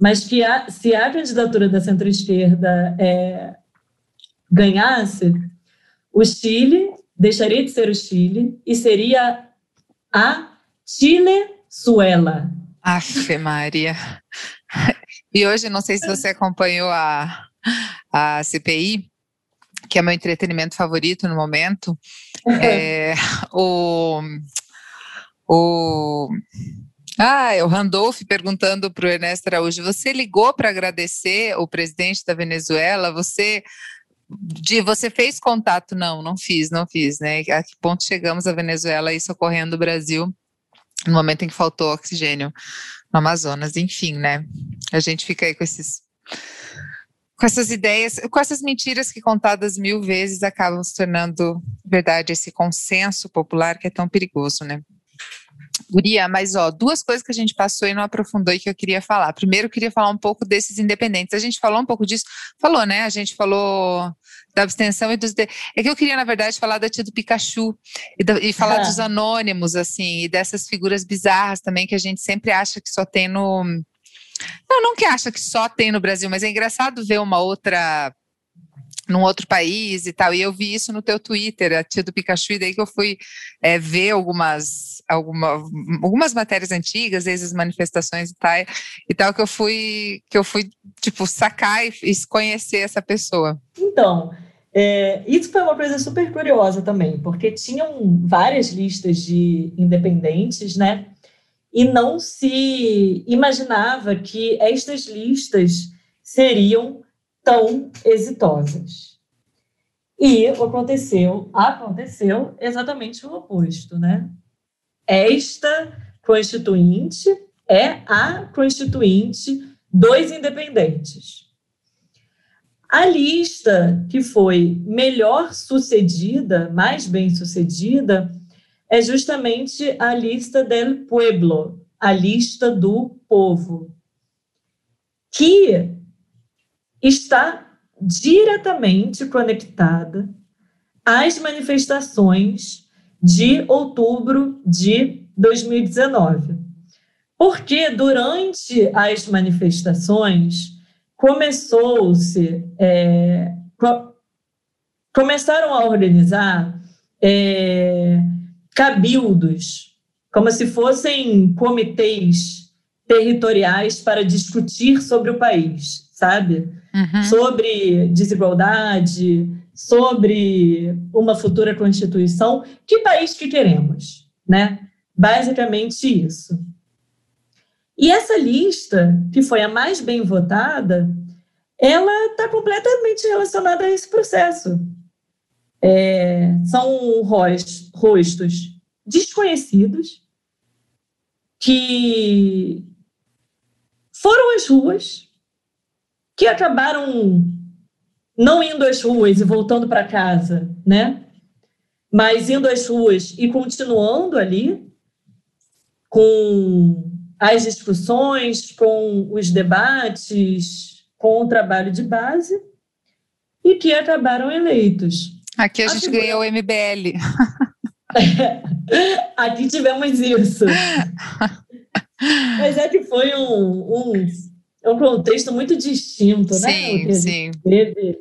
mas que a, se a candidatura da centro-esquerda é, ganhasse, o Chile deixaria de ser o Chile e seria a Chile-Suela. Afe Maria. E hoje, não sei se você acompanhou a, a CPI, que é meu entretenimento favorito no momento. É, o, o, ah, o Randolph perguntando para o Ernesto Araújo: você ligou para agradecer o presidente da Venezuela? Você de você fez contato? Não, não fiz, não fiz, né? A que ponto chegamos a Venezuela e socorrendo o Brasil no momento em que faltou oxigênio no Amazonas, enfim, né? A gente fica aí com esses com essas ideias, com essas mentiras que contadas mil vezes acabam se tornando verdade, esse consenso popular que é tão perigoso, né? Guria, mas ó, duas coisas que a gente passou e não aprofundou e que eu queria falar. Primeiro, eu queria falar um pouco desses independentes. A gente falou um pouco disso, falou, né? A gente falou da abstenção e dos. De... É que eu queria, na verdade, falar da tia do Pikachu e, da, e falar ah. dos anônimos, assim, e dessas figuras bizarras também que a gente sempre acha que só tem no. Não, não que acha que só tem no Brasil, mas é engraçado ver uma outra num outro país e tal. E eu vi isso no teu Twitter, a tia do Pikachu, e daí que eu fui é, ver algumas, alguma, algumas matérias antigas, essas manifestações e tal, e tal, que eu fui, que eu fui, tipo, sacar e, e conhecer essa pessoa. Então, é, isso foi uma coisa super curiosa também, porque tinham várias listas de independentes, né? E não se imaginava que estas listas seriam tão exitosas. E aconteceu, aconteceu exatamente o oposto, né? Esta constituinte é a constituinte dos independentes. A lista que foi melhor sucedida, mais bem sucedida, é justamente a lista del pueblo, a lista do povo, que está diretamente conectada às manifestações de outubro de 2019. Porque durante as manifestações começou-se, é, co começaram a organizar é, cabildos, como se fossem comitês territoriais para discutir sobre o país, sabe? Uhum. sobre desigualdade, sobre uma futura constituição. Que país que queremos, né? Basicamente isso. E essa lista, que foi a mais bem votada, ela está completamente relacionada a esse processo. É, são rostos desconhecidos, que foram às ruas, que acabaram não indo às ruas e voltando para casa, né? Mas indo às ruas e continuando ali com as discussões, com os debates, com o trabalho de base e que acabaram eleitos. Aqui a, a gente figura... ganhou o MBL. *laughs* Aqui tivemos isso. *laughs* Mas é que foi um, um, um contexto muito distinto, né? Sim, sim. Teve.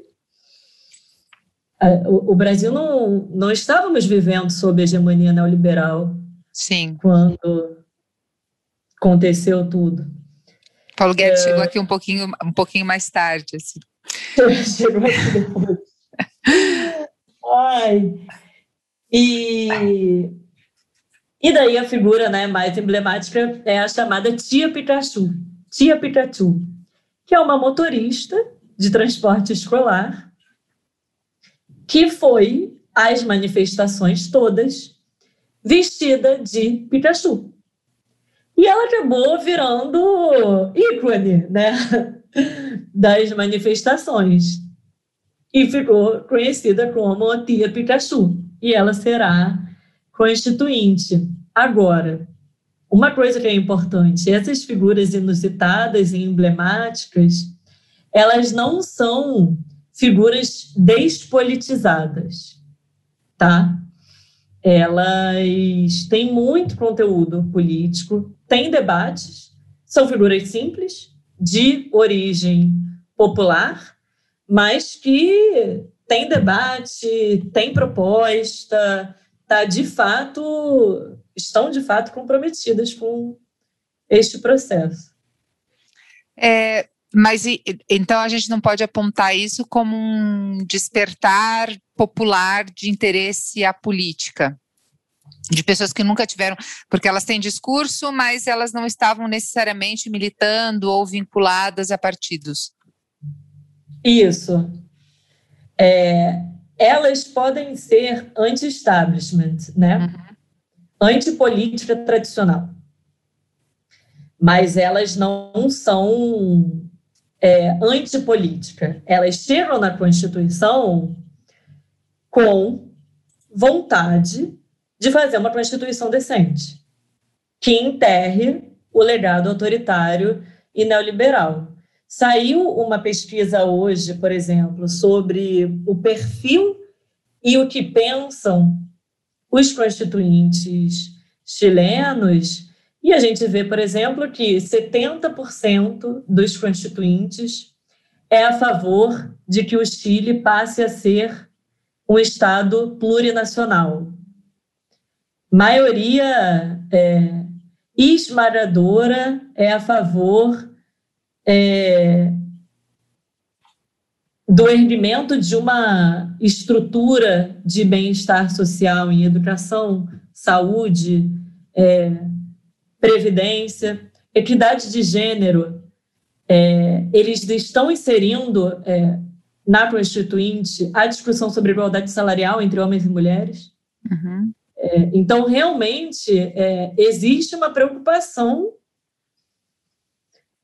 O, o Brasil não, não estávamos vivendo sob hegemonia neoliberal. Sim. Quando aconteceu tudo. Paulo Guedes é... chegou aqui um pouquinho, um pouquinho mais tarde. Assim. *laughs* chegou aqui depois. Ai. E, e daí a figura né, mais emblemática é a chamada Tia Pikachu. Tia Pikachu, que é uma motorista de transporte escolar que foi às manifestações todas vestida de Pikachu. E ela acabou virando ícone né, *laughs* das manifestações e ficou conhecida como Tia Pikachu. E ela será constituinte. Agora, uma coisa que é importante, essas figuras inusitadas e emblemáticas, elas não são figuras despolitizadas, tá? Elas têm muito conteúdo político, têm debates, são figuras simples, de origem popular, mas que tem debate, tem proposta, tá de fato, estão de fato comprometidas com este processo. É, mas então a gente não pode apontar isso como um despertar popular de interesse à política de pessoas que nunca tiveram, porque elas têm discurso, mas elas não estavam necessariamente militando ou vinculadas a partidos. Isso. É, elas podem ser anti-establishment, né? Uhum. Anti-política tradicional. Mas elas não são é, antipolítica. Elas chegam na Constituição com vontade de fazer uma Constituição decente, que enterre o legado autoritário e neoliberal. Saiu uma pesquisa hoje, por exemplo, sobre o perfil e o que pensam os constituintes chilenos, e a gente vê, por exemplo, que 70% dos constituintes é a favor de que o Chile passe a ser um Estado plurinacional. Maioria é, esmagadora é a favor é, do erguimento de uma estrutura de bem-estar social em educação, saúde, é, previdência, equidade de gênero. É, eles estão inserindo é, na Constituinte a discussão sobre igualdade salarial entre homens e mulheres. Uhum. É, então, realmente, é, existe uma preocupação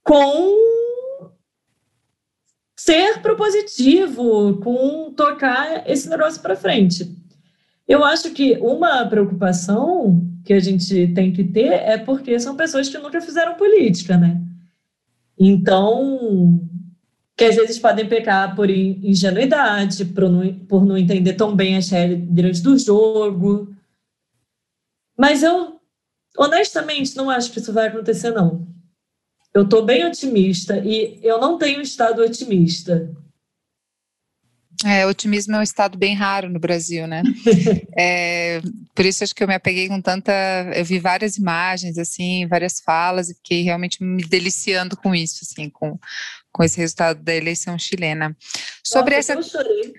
com ser propositivo, com tocar esse negócio para frente. Eu acho que uma preocupação que a gente tem que ter é porque são pessoas que nunca fizeram política, né? Então, que às vezes podem pecar por ingenuidade, por não, por não entender tão bem as regras do jogo. Mas eu, honestamente, não acho que isso vai acontecer, não. Eu estou bem otimista e eu não tenho estado otimista. É, otimismo é um estado bem raro no Brasil, né? *laughs* é, por isso acho que eu me apeguei com tanta. Eu vi várias imagens, assim, várias falas, e fiquei realmente me deliciando com isso, assim, com, com esse resultado da eleição chilena. Sobre Nossa, essa. Eu chorei.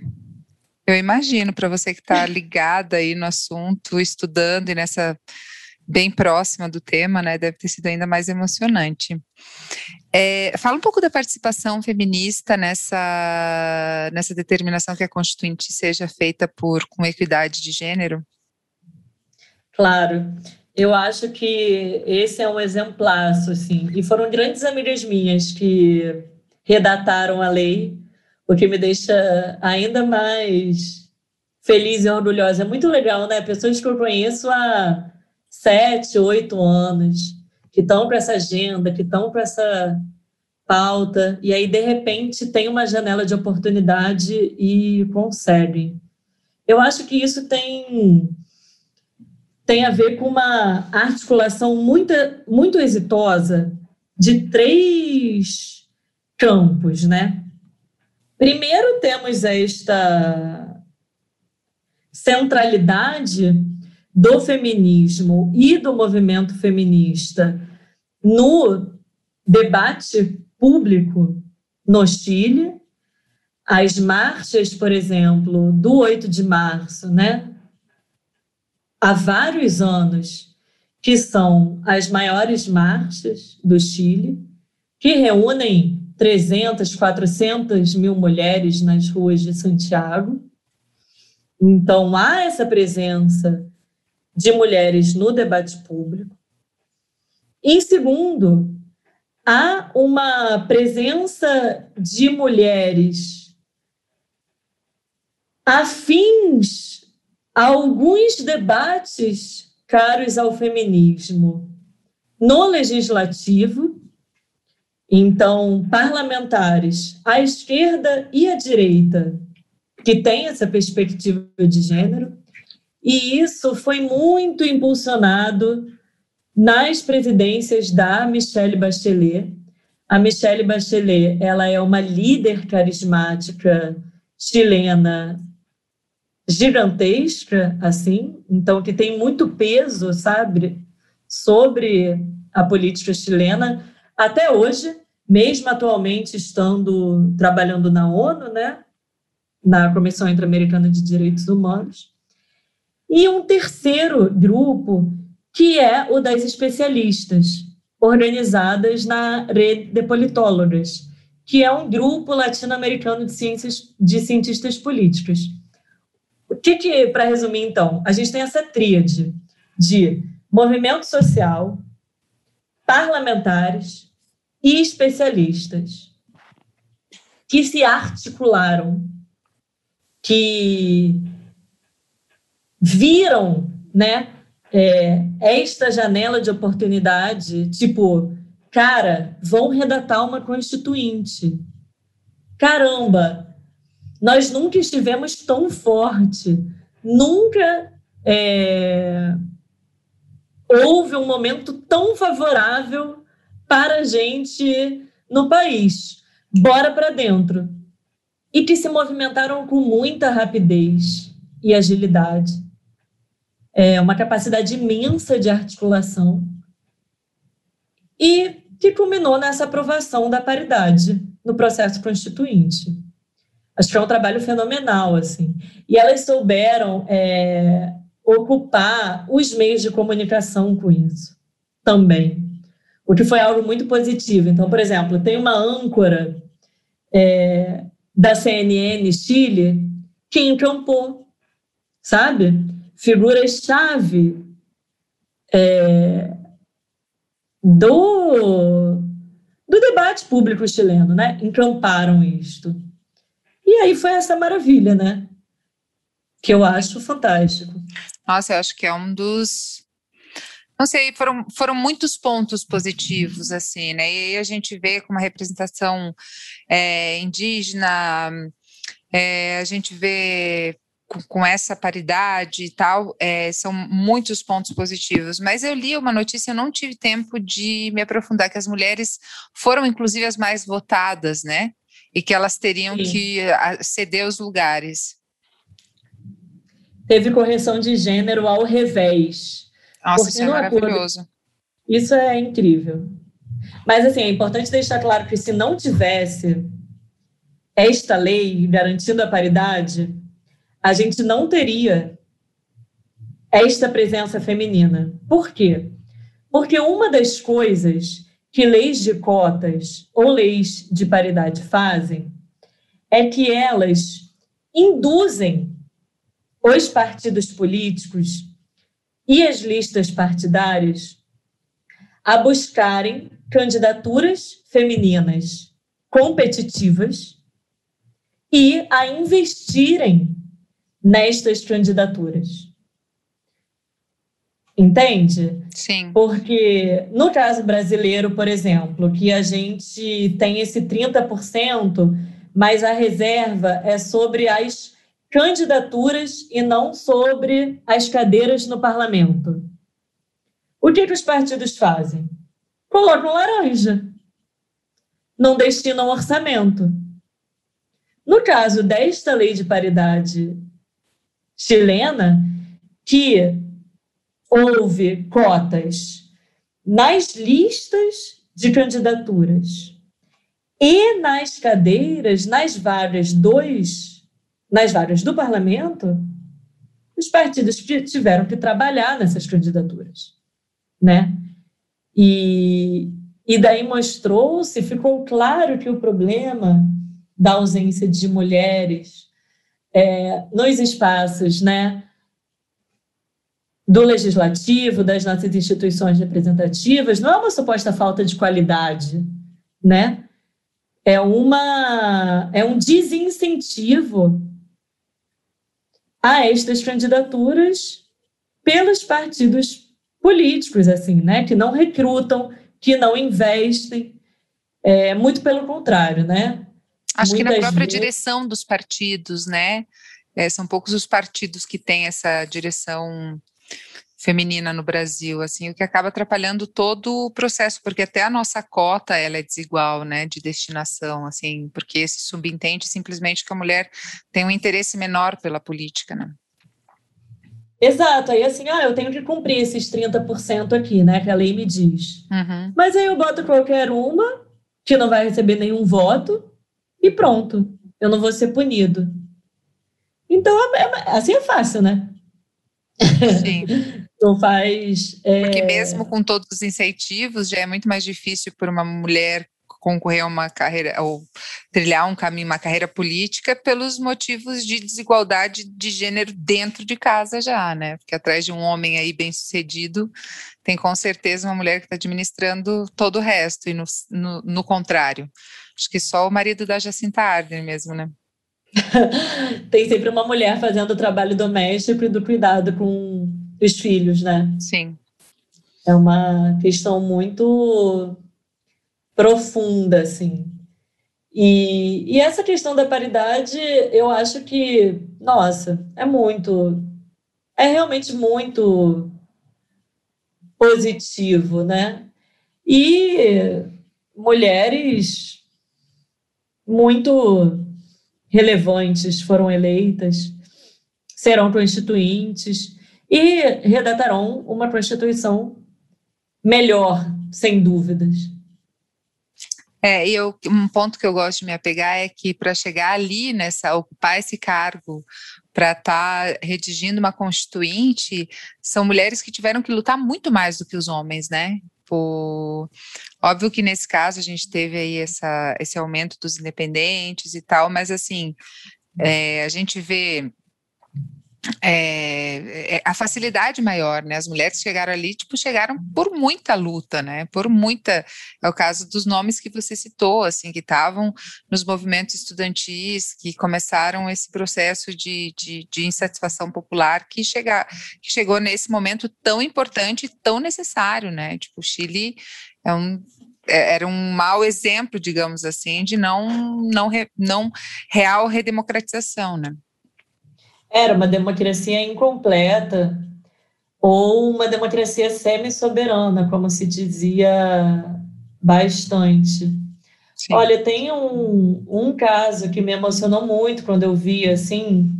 Eu imagino, para você que está ligada aí no assunto, estudando e nessa bem próxima do tema, né? Deve ter sido ainda mais emocionante. É, fala um pouco da participação feminista nessa, nessa determinação que a Constituinte seja feita por com equidade de gênero. Claro. Eu acho que esse é um exemplaço, assim. E foram grandes amigas minhas que redataram a lei, o que me deixa ainda mais feliz e orgulhosa. É muito legal, né? Pessoas que eu conheço há sete, oito anos, que estão para essa agenda, que estão para essa pauta, e aí, de repente, tem uma janela de oportunidade e conseguem. Eu acho que isso tem tem a ver com uma articulação muito, muito exitosa de três campos, né? Primeiro temos esta centralidade do feminismo e do movimento feminista no debate público no Chile. As marchas, por exemplo, do 8 de março, né? há vários anos, que são as maiores marchas do Chile, que reúnem 300, 400 mil mulheres nas ruas de Santiago. Então, há essa presença de mulheres no debate público. Em segundo, há uma presença de mulheres afins alguns debates caros ao feminismo no legislativo, então, parlamentares à esquerda e à direita, que têm essa perspectiva de gênero, e isso foi muito impulsionado nas presidências da Michelle Bachelet. A Michelle Bachelet, ela é uma líder carismática chilena gigantesca, assim, então que tem muito peso, sabe, sobre a política chilena até hoje, mesmo atualmente estando trabalhando na ONU, né, na Comissão Interamericana de Direitos Humanos. E um terceiro grupo, que é o das especialistas, organizadas na Rede de Politólogas, que é um grupo latino-americano de ciências de cientistas políticos. O que, que para resumir, então, a gente tem essa tríade de movimento social, parlamentares e especialistas que se articularam, que viram, né, é, esta janela de oportunidade, tipo, cara, vão redatar uma constituinte. Caramba, nós nunca estivemos tão forte, nunca é, houve um momento tão favorável para a gente no país. Bora para dentro. E que se movimentaram com muita rapidez e agilidade. É uma capacidade imensa de articulação. E que culminou nessa aprovação da paridade no processo constituinte. Acho que é um trabalho fenomenal, assim. E elas souberam é, ocupar os meios de comunicação com isso também, o que foi algo muito positivo. Então, por exemplo, tem uma âncora é, da CNN Chile que encampou, sabe? Figuras-chave é, do, do debate público chileno, né? Encamparam isto. E aí foi essa maravilha, né? Que eu acho fantástico. Nossa, eu acho que é um dos. Não sei, foram, foram muitos pontos positivos, assim, né? E aí a gente vê com uma representação é, indígena, é, a gente vê com, com, essa paridade e tal, é, são muitos pontos positivos. Mas eu li uma notícia, eu não tive tempo de me aprofundar, que as mulheres foram, inclusive, as mais votadas, né? e que elas teriam Sim. que ceder os lugares. Teve correção de gênero ao revés. Nossa, isso é maravilhoso. Acordo, isso é incrível. Mas, assim, é importante deixar claro que se não tivesse esta lei garantindo a paridade, a gente não teria esta presença feminina. Por quê? Porque uma das coisas que leis de cotas ou leis de paridade fazem é que elas induzem os partidos políticos e as listas partidárias a buscarem candidaturas femininas competitivas e a investirem nestas candidaturas. Entende? Sim. Porque no caso brasileiro, por exemplo, que a gente tem esse 30%, mas a reserva é sobre as candidaturas e não sobre as cadeiras no parlamento. O que, que os partidos fazem? Colocam laranja. Não destinam orçamento. No caso desta lei de paridade chilena, que houve cotas nas listas de candidaturas e nas cadeiras, nas vagas dos, nas vagas do parlamento, os partidos tiveram que trabalhar nessas candidaturas, né? E, e daí mostrou-se, ficou claro que o problema da ausência de mulheres é, nos espaços, né, do legislativo, das nossas instituições representativas, não é uma suposta falta de qualidade, né? É uma é um desincentivo a estas candidaturas pelos partidos políticos, assim, né? Que não recrutam, que não investem, é, muito pelo contrário, né? Acho Muitas que na própria vezes... direção dos partidos, né? É, são poucos os partidos que têm essa direção feminina no Brasil, assim, o que acaba atrapalhando todo o processo, porque até a nossa cota ela é desigual, né, de destinação, assim, porque esse subentende simplesmente que a mulher tem um interesse menor pela política, né? Exato, aí assim, ah, eu tenho que cumprir esses 30% aqui, né, que a lei me diz. Uhum. Mas aí eu boto qualquer uma, que não vai receber nenhum voto, e pronto, eu não vou ser punido. Então, é, é assim é fácil, né? Sim. *laughs* então faz. É... Porque mesmo com todos os incentivos, já é muito mais difícil para uma mulher concorrer a uma carreira ou trilhar um caminho, uma carreira política pelos motivos de desigualdade de gênero dentro de casa já, né? Porque atrás de um homem aí bem sucedido tem com certeza uma mulher que está administrando todo o resto e no, no, no contrário. Acho que só o marido da Jacinta Arden mesmo, né? *laughs* tem sempre uma mulher fazendo o trabalho doméstico e do cuidado com os filhos, né? Sim. É uma questão muito profunda, assim. E, e essa questão da paridade, eu acho que, nossa, é muito. É realmente muito positivo, né? E mulheres muito relevantes foram eleitas, serão constituintes e redatarão uma Constituição melhor, sem dúvidas. É, eu, um ponto que eu gosto de me apegar é que para chegar ali, nessa, ocupar esse cargo, para estar tá redigindo uma constituinte, são mulheres que tiveram que lutar muito mais do que os homens, né? Tipo, óbvio que nesse caso a gente teve aí essa, esse aumento dos independentes e tal, mas assim, é, a gente vê é, é, a facilidade maior, né? As mulheres chegaram ali, tipo, chegaram por muita luta, né? Por muita. É o caso dos nomes que você citou, assim, que estavam nos movimentos estudantis, que começaram esse processo de, de, de insatisfação popular que, chega, que chegou nesse momento tão importante e tão necessário, né? Tipo, o Chile é um era um mau exemplo, digamos assim, de não, não, não real redemocratização, né? Era uma democracia incompleta ou uma democracia semi-soberana, como se dizia bastante. Sim. Olha, tem um, um caso que me emocionou muito quando eu vi, assim,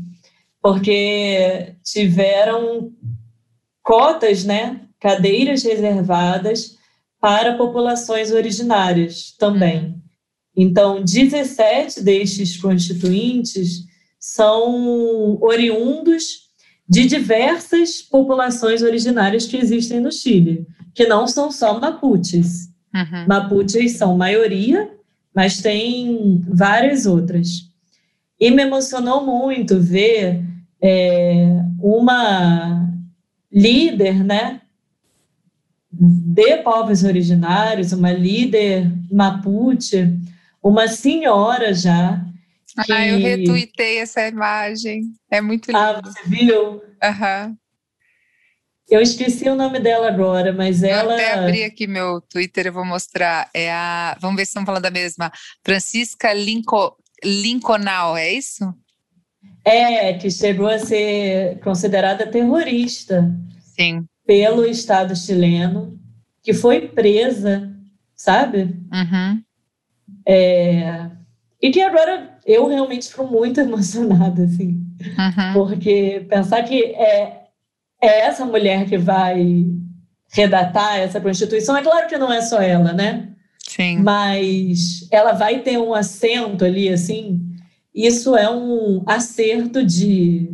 porque tiveram cotas, né, cadeiras reservadas para populações originárias também. Uhum. Então, 17 destes constituintes são oriundos de diversas populações originárias que existem no Chile, que não são só mapuches. Uhum. Mapuches são maioria, mas tem várias outras. E me emocionou muito ver é, uma líder, né, de povos originários, uma líder mapuche, uma senhora já. Que... Ah, eu retuitei essa imagem. É muito linda. Ah, você viu? Aham. Uhum. Eu esqueci o nome dela agora, mas eu ela. Eu até abri aqui meu Twitter, eu vou mostrar. É a. Vamos ver se estamos falando da mesma. Francisca Lincoln, Lincolnal, é isso? É, que chegou a ser considerada terrorista. Sim. Pelo Estado chileno, que foi presa, sabe? Uhum. É, e que agora eu realmente fico muito *laughs* emocionada, assim. Uhum. Porque pensar que é é essa mulher que vai redatar essa Constituição. É claro que não é só ela, né? Sim. Mas ela vai ter um assento ali, assim. Isso é um acerto de,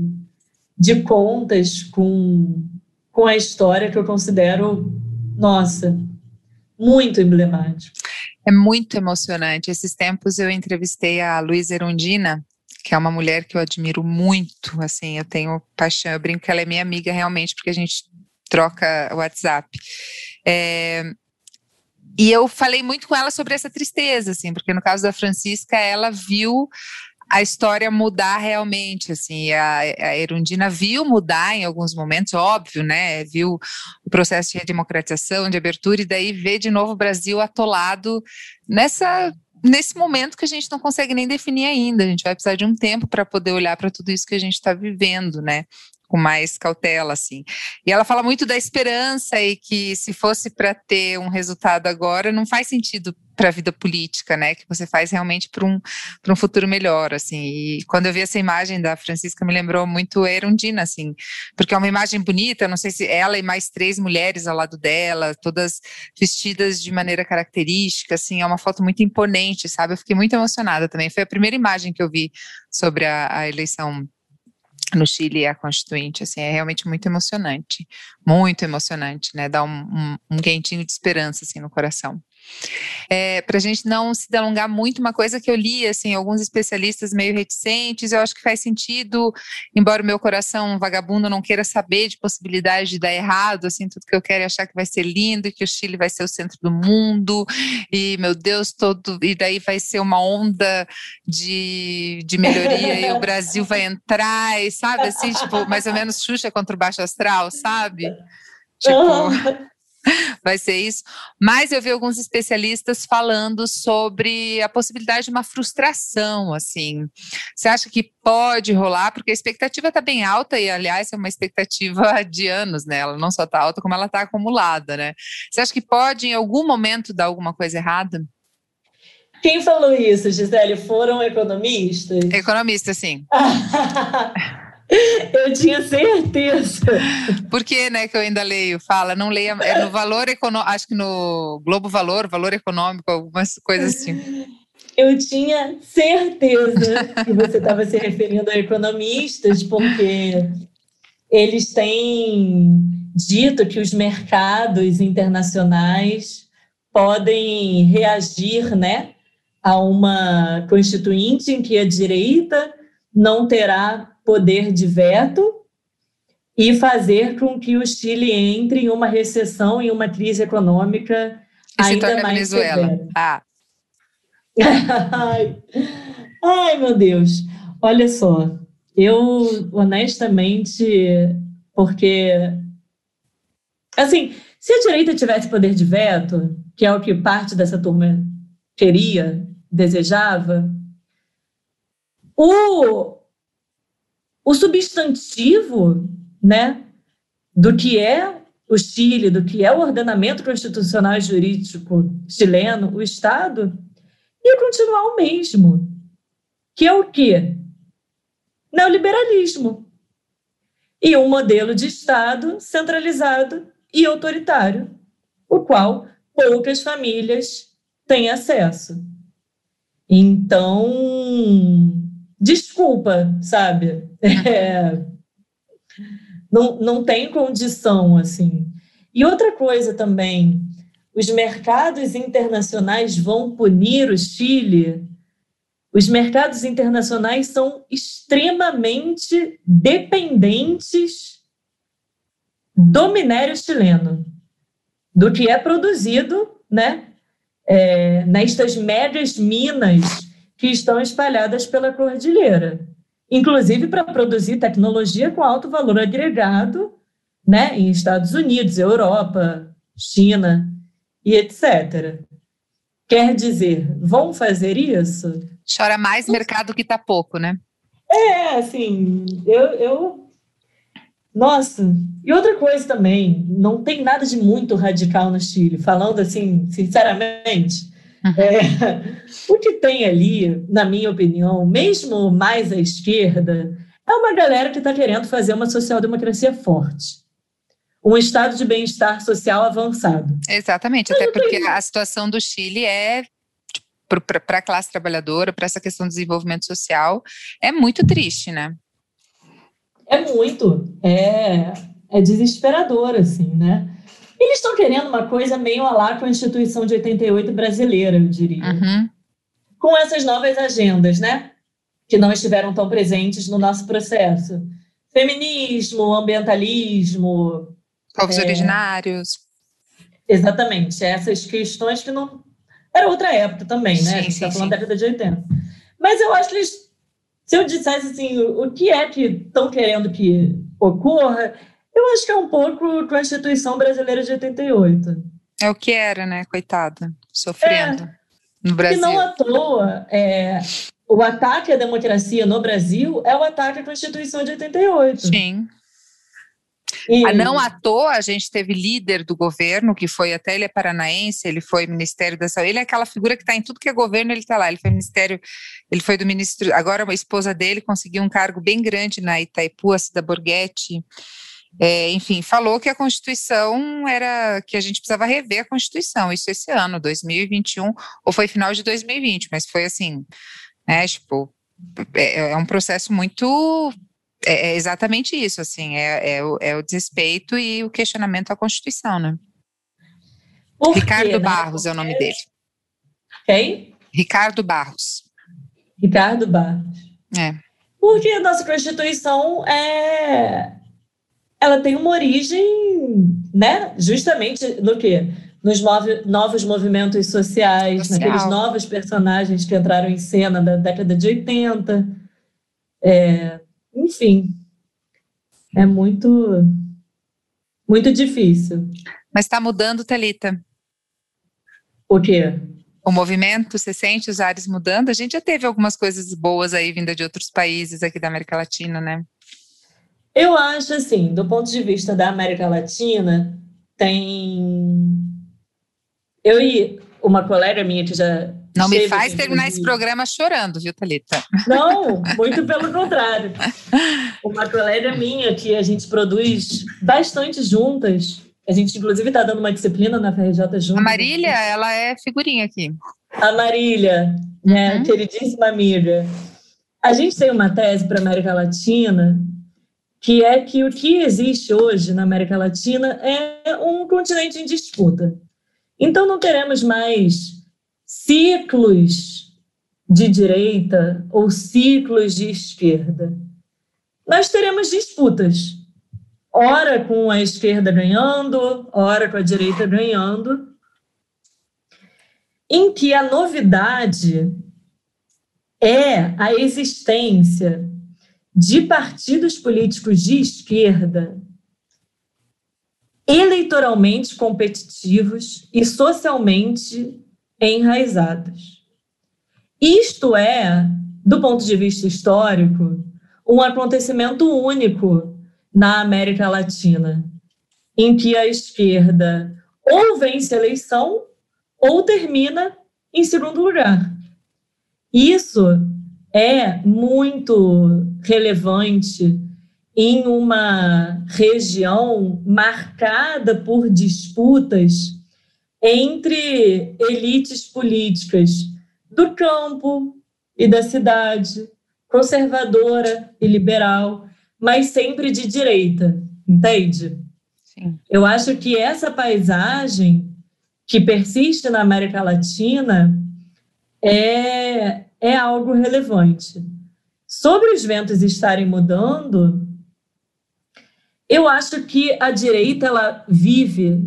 de contas com, com a história que eu considero, nossa, muito emblemático. É muito emocionante. Esses tempos eu entrevistei a Luísa Erundina, que é uma mulher que eu admiro muito, assim, eu tenho paixão, eu brinco que ela é minha amiga realmente, porque a gente troca WhatsApp. É, e eu falei muito com ela sobre essa tristeza, assim, porque no caso da Francisca, ela viu a história mudar realmente, assim, a, a Erundina viu mudar em alguns momentos, óbvio, né, viu o processo de redemocratização, de abertura, e daí vê de novo o Brasil atolado nessa nesse momento que a gente não consegue nem definir ainda. A gente vai precisar de um tempo para poder olhar para tudo isso que a gente está vivendo, né? Com mais cautela, assim. E ela fala muito da esperança e que se fosse para ter um resultado agora, não faz sentido para a vida política, né? Que você faz realmente para um, um futuro melhor, assim. E quando eu vi essa imagem da Francisca, me lembrou muito Erundina, assim, porque é uma imagem bonita. Não sei se ela e mais três mulheres ao lado dela, todas vestidas de maneira característica, assim, é uma foto muito imponente, sabe? Eu fiquei muito emocionada também. Foi a primeira imagem que eu vi sobre a, a eleição no Chile a Constituinte, assim, é realmente muito emocionante, muito emocionante, né, dá um, um, um quentinho de esperança, assim, no coração. É, para a gente não se delongar muito, uma coisa que eu li, assim, alguns especialistas meio reticentes, eu acho que faz sentido, embora o meu coração vagabundo não queira saber de possibilidade de dar errado, assim, tudo que eu quero é achar que vai ser lindo, e que o Chile vai ser o centro do mundo, e meu Deus, todo, e daí vai ser uma onda de, de melhoria, e o Brasil vai entrar, e sabe, assim, tipo, mais ou menos Xuxa contra o Baixo Astral, sabe? *laughs* Tipo, vai ser isso. Mas eu vi alguns especialistas falando sobre a possibilidade de uma frustração, assim. Você acha que pode rolar? Porque a expectativa está bem alta e, aliás, é uma expectativa *laughs* de anos, né? Ela não só está alta, como ela está acumulada, né? Você acha que pode, em algum momento, dar alguma coisa errada? Quem falou isso, Gisele? Foram economistas? Economistas, sim. *laughs* *laughs* Eu tinha certeza. Por que, né, que eu ainda leio? Fala, não leia, é no valor econômico, acho que no Globo Valor, valor econômico, algumas coisas assim. Eu tinha certeza que você estava se referindo a economistas, porque eles têm dito que os mercados internacionais podem reagir, né, a uma constituinte em que a direita não terá poder de veto e fazer com que o Chile entre em uma recessão, em uma crise econômica e ainda mais Venezuela. severa. Ah. *laughs* ai, ai, meu Deus. Olha só, eu honestamente, porque assim, se a direita tivesse poder de veto, que é o que parte dessa turma queria, desejava, o o substantivo né, do que é o Chile, do que é o ordenamento constitucional e jurídico chileno, o Estado, ia continuar o mesmo. Que é o quê? Neoliberalismo. E um modelo de Estado centralizado e autoritário, o qual poucas famílias têm acesso. Então, desculpa, sabe? É, não, não tem condição, assim. E outra coisa também, os mercados internacionais vão punir o Chile. Os mercados internacionais são extremamente dependentes do minério chileno, do que é produzido né, é, nestas médias minas que estão espalhadas pela cordilheira, inclusive para produzir tecnologia com alto valor agregado né, em Estados Unidos, Europa, China e etc. Quer dizer, vão fazer isso? Chora mais mercado que tá pouco, né? É, assim, eu, eu. Nossa, e outra coisa também, não tem nada de muito radical no Chile, falando assim, sinceramente. Uhum. É, o que tem ali, na minha opinião, mesmo mais à esquerda, é uma galera que está querendo fazer uma social-democracia forte um estado de bem-estar social avançado. Exatamente, até porque a situação do Chile é para a classe trabalhadora, para essa questão do desenvolvimento social, é muito triste, né? É muito, é, é desesperador, assim, né? Eles estão querendo uma coisa meio a lá com a Constituição de 88 brasileira, eu diria. Uhum. Com essas novas agendas, né? Que não estiveram tão presentes no nosso processo. Feminismo, ambientalismo, Povos é, originários. Exatamente, essas questões que não. Era outra época também, né? Sim, a gente está falando da década de 80. Mas eu acho que eles. Se eu dissesse assim, o que é que estão querendo que ocorra, eu acho que é um pouco com a Constituição Brasileira de 88. É o que era, né? Coitada, sofrendo é, no Brasil. E não à toa, é, o ataque à democracia no Brasil é o ataque à Constituição de 88. Sim. E... Ah, não à toa, a gente teve líder do governo, que foi até ele é paranaense, ele foi Ministério da Saúde, ele é aquela figura que está em tudo que é governo, ele está lá, ele foi Ministério, ele foi do ministro, agora a esposa dele conseguiu um cargo bem grande na Itaipu, a Cida Borghetti, é, enfim, falou que a Constituição era que a gente precisava rever a Constituição, isso esse ano, 2021, ou foi final de 2020, mas foi assim, né, tipo, é, é um processo muito é, é exatamente isso, assim, é, é, o, é o desrespeito e o questionamento à Constituição, né? Por Ricardo quê, né? Barros é o nome dele. Quem? Ricardo Barros. Ricardo Barros. É. Porque a nossa Constituição é. Ela tem uma origem, né? Justamente no quê? Nos novos movimentos sociais, Social. naqueles novos personagens que entraram em cena da década de 80. É, enfim, é muito, muito difícil. Mas está mudando, Talita. O quê? O movimento, você sente os ares mudando? A gente já teve algumas coisas boas aí vinda de outros países aqui da América Latina, né? Eu acho assim, do ponto de vista da América Latina, tem eu e uma colega minha que já não me faz terminar esse programa chorando, viu, Thalita? Não, *laughs* muito pelo contrário. Uma colega minha que a gente produz bastante juntas. A gente, inclusive, está dando uma disciplina na FRJ juntas. A Marília, ela é figurinha aqui. A Marília, minha uhum. queridíssima amiga. A gente tem uma tese para a América Latina que é que o que existe hoje na América Latina é um continente em disputa. Então, não teremos mais ciclos de direita ou ciclos de esquerda. Nós teremos disputas, ora com a esquerda ganhando, ora com a direita ganhando, em que a novidade é a existência de partidos políticos de esquerda eleitoralmente competitivos e socialmente enraizadas. Isto é, do ponto de vista histórico, um acontecimento único na América Latina, em que a esquerda ou vence a eleição ou termina em segundo lugar. Isso é muito relevante em uma região marcada por disputas entre elites políticas do campo e da cidade, conservadora e liberal, mas sempre de direita, entende? Sim. Eu acho que essa paisagem que persiste na América Latina é, é algo relevante. Sobre os ventos estarem mudando, Eu acho que a direita ela vive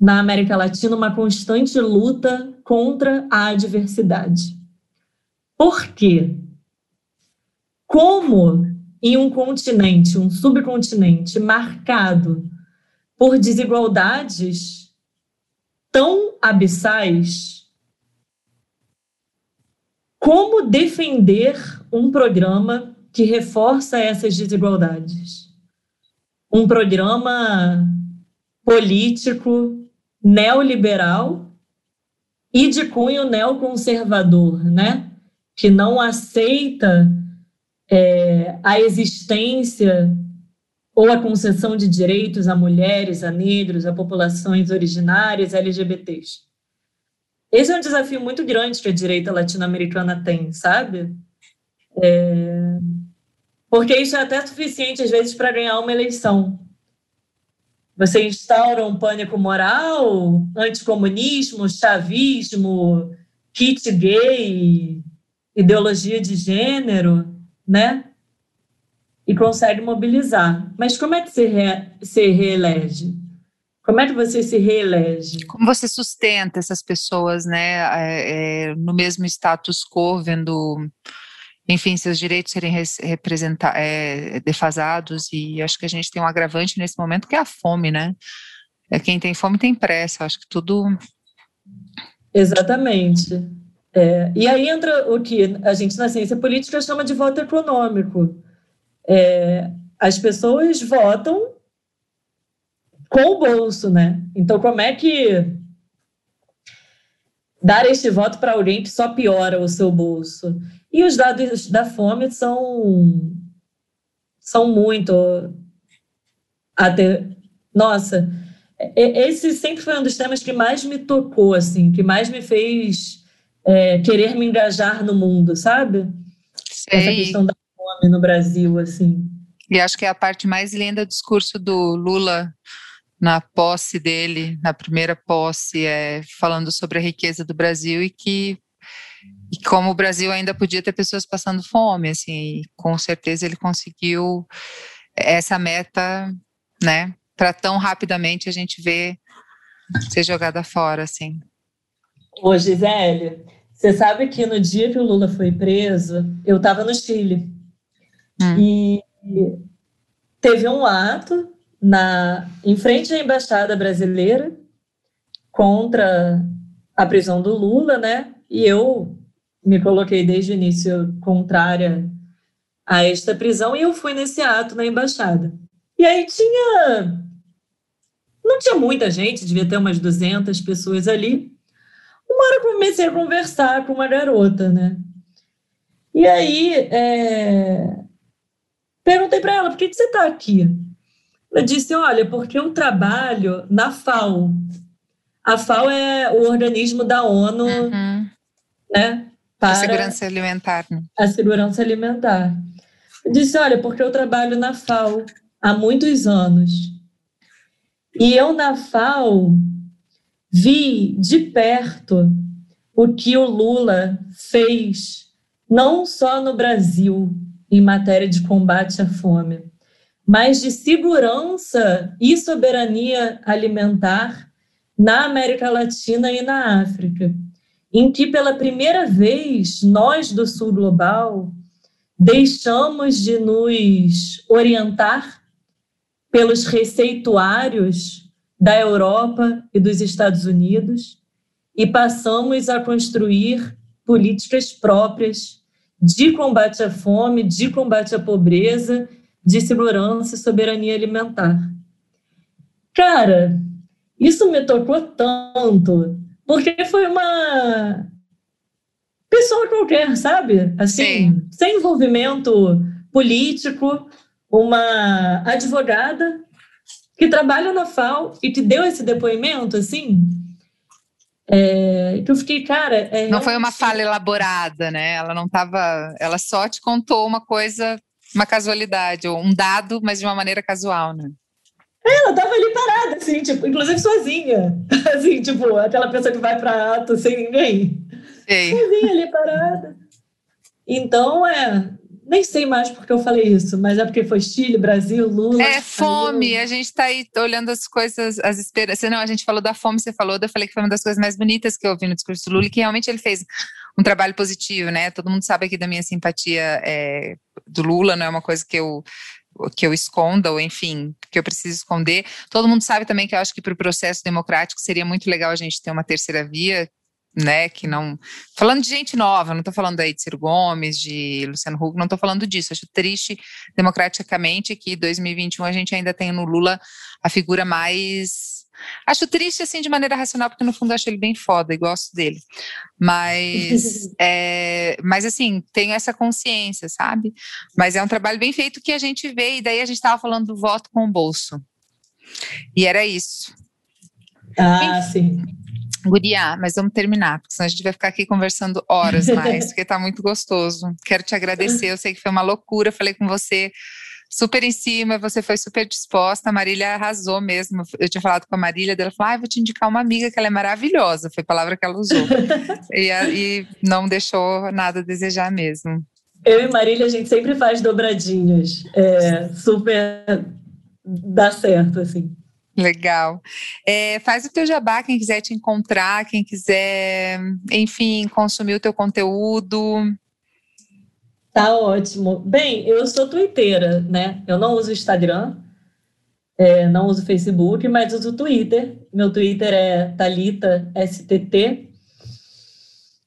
na América Latina uma constante luta contra a adversidade. Por quê? Como em um continente, um subcontinente marcado por desigualdades tão abissais, como defender um programa que reforça essas desigualdades? Um programa político neoliberal e de cunho neoconservador, né? que não aceita é, a existência ou a concessão de direitos a mulheres, a negros, a populações originárias, LGBTs. Esse é um desafio muito grande que a direita latino-americana tem, sabe? É, porque isso é até suficiente, às vezes, para ganhar uma eleição. Você instaura um pânico moral, anticomunismo, chavismo, kit gay, ideologia de gênero, né? E consegue mobilizar. Mas como é que se, re, se reelege? Como é que você se reelege? Como você sustenta essas pessoas, né, é, é, no mesmo status quo, vendo, enfim, seus direitos serem representados, é, defasados, e acho que a gente tem um agravante nesse momento que é a fome, né? É, quem tem fome tem pressa, acho que tudo... Exatamente. É, e aí entra o que a gente na ciência política chama de voto econômico. É, as pessoas votam com o bolso, né? Então, como é que dar este voto para alguém que só piora o seu bolso? E os dados da fome são são muito até nossa, esse sempre foi um dos temas que mais me tocou, assim, que mais me fez é, querer me engajar no mundo, sabe? Sei. Essa questão da fome no Brasil, assim. E acho que é a parte mais linda do discurso do Lula na posse dele, na primeira posse, é, falando sobre a riqueza do Brasil e que e como o Brasil ainda podia ter pessoas passando fome, assim, com certeza ele conseguiu essa meta, né, para tão rapidamente a gente ver ser jogada fora, assim. Ô, Gisele, você sabe que no dia que o Lula foi preso, eu estava no Chile. Hum. E teve um ato na, em frente à embaixada brasileira contra a prisão do Lula, né? E eu me coloquei desde o início contrária a esta prisão e eu fui nesse ato na embaixada. E aí tinha não tinha muita gente, devia ter umas 200 pessoas ali. Uma hora eu comecei a conversar com uma garota, né? E aí, é... perguntei para ela, por que, que você está aqui? Ela disse, olha, porque eu trabalho na FAO. A FAO é o organismo da ONU, uhum. né? Para a segurança alimentar. Né? A segurança alimentar. Eu disse, olha, porque eu trabalho na FAO há muitos anos. E eu na FAO vi de perto o que o Lula fez, não só no Brasil, em matéria de combate à fome, mas de segurança e soberania alimentar na América Latina e na África, em que pela primeira vez nós do Sul Global deixamos de nos orientar pelos receituários da Europa e dos Estados Unidos e passamos a construir políticas próprias de combate à fome, de combate à pobreza, de segurança e soberania alimentar. Cara, isso me tocou tanto, porque foi uma pessoa qualquer, sabe? Assim, Sim. sem envolvimento político, uma advogada que trabalha na FAO e que deu esse depoimento, assim, é, que eu fiquei, cara. É, não foi uma fala elaborada, né? Ela não estava. Ela só te contou uma coisa, uma casualidade, ou um dado, mas de uma maneira casual, né? É, ela tava ali parada, assim, tipo, inclusive sozinha. *laughs* Assim, tipo, aquela pessoa que vai para ato sem ninguém. Sei. Sozinha ali parada. Então, é. Nem sei mais porque eu falei isso, mas é porque foi Chile, Brasil, Lula. É fome. A gente está aí olhando as coisas, as esperanças. Não, a gente falou da fome, você falou, eu falei que foi uma das coisas mais bonitas que eu ouvi no discurso do Lula, que realmente ele fez um trabalho positivo, né? Todo mundo sabe aqui da minha simpatia é, do Lula, não é uma coisa que eu que eu esconda, ou enfim, que eu preciso esconder. Todo mundo sabe também que eu acho que para o processo democrático seria muito legal a gente ter uma terceira via, né, que não... Falando de gente nova, não estou falando aí de Ciro Gomes, de Luciano Huck, não estou falando disso. Acho triste, democraticamente, que 2021 a gente ainda tem no Lula a figura mais Acho triste, assim, de maneira racional, porque no fundo eu acho ele bem foda e gosto dele. Mas, *laughs* é, mas assim, tenho essa consciência, sabe? Mas é um trabalho bem feito que a gente vê, e daí a gente estava falando do voto com o bolso. E era isso. Ah, sim. Guria, mas vamos terminar, porque senão a gente vai ficar aqui conversando horas *laughs* mais, porque tá muito gostoso. Quero te agradecer, eu sei que foi uma loucura, falei com você super em cima, você foi super disposta. A Marília arrasou mesmo. Eu tinha falado com a Marília, ela falou: ah, vou te indicar uma amiga que ela é maravilhosa. Foi a palavra que ela usou. *laughs* e, e não deixou nada a desejar mesmo. Eu e Marília, a gente sempre faz dobradinhas. É, super dá certo, assim. Legal. É, faz o teu jabá, quem quiser te encontrar, quem quiser, enfim, consumir o teu conteúdo. Tá ótimo. Bem, eu sou twitteira, né? Eu não uso Instagram, é, não uso Facebook, mas uso Twitter. Meu Twitter é Talita STT.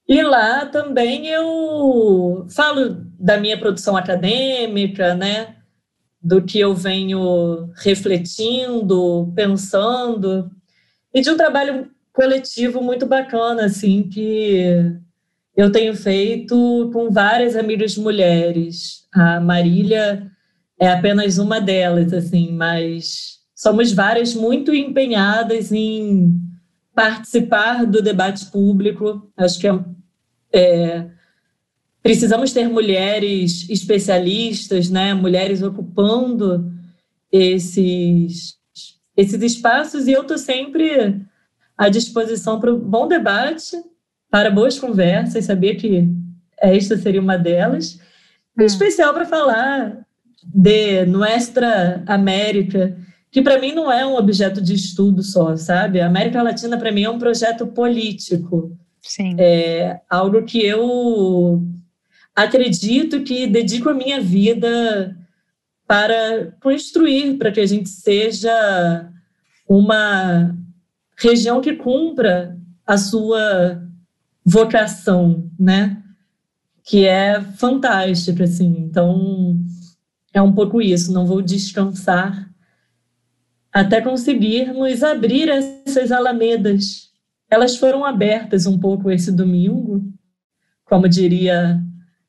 E lá também eu falo da minha produção acadêmica, né? Do que eu venho refletindo, pensando, e de um trabalho coletivo muito bacana, assim, que eu tenho feito com várias amigas mulheres. A Marília é apenas uma delas, assim, mas somos várias muito empenhadas em participar do debate público. Acho que é, é, precisamos ter mulheres especialistas, né? mulheres ocupando esses, esses espaços, e eu estou sempre à disposição para o bom debate para boas conversas, sabia que esta seria uma delas. Em hum. especial para falar de Nuestra América, que para mim não é um objeto de estudo só, sabe? A América Latina para mim é um projeto político. Sim. É algo que eu acredito que dedico a minha vida para construir, para que a gente seja uma região que cumpra a sua vocação, né? Que é fantástica, assim. Então, é um pouco isso. Não vou descansar até conseguirmos abrir essas alamedas. Elas foram abertas um pouco esse domingo, como diria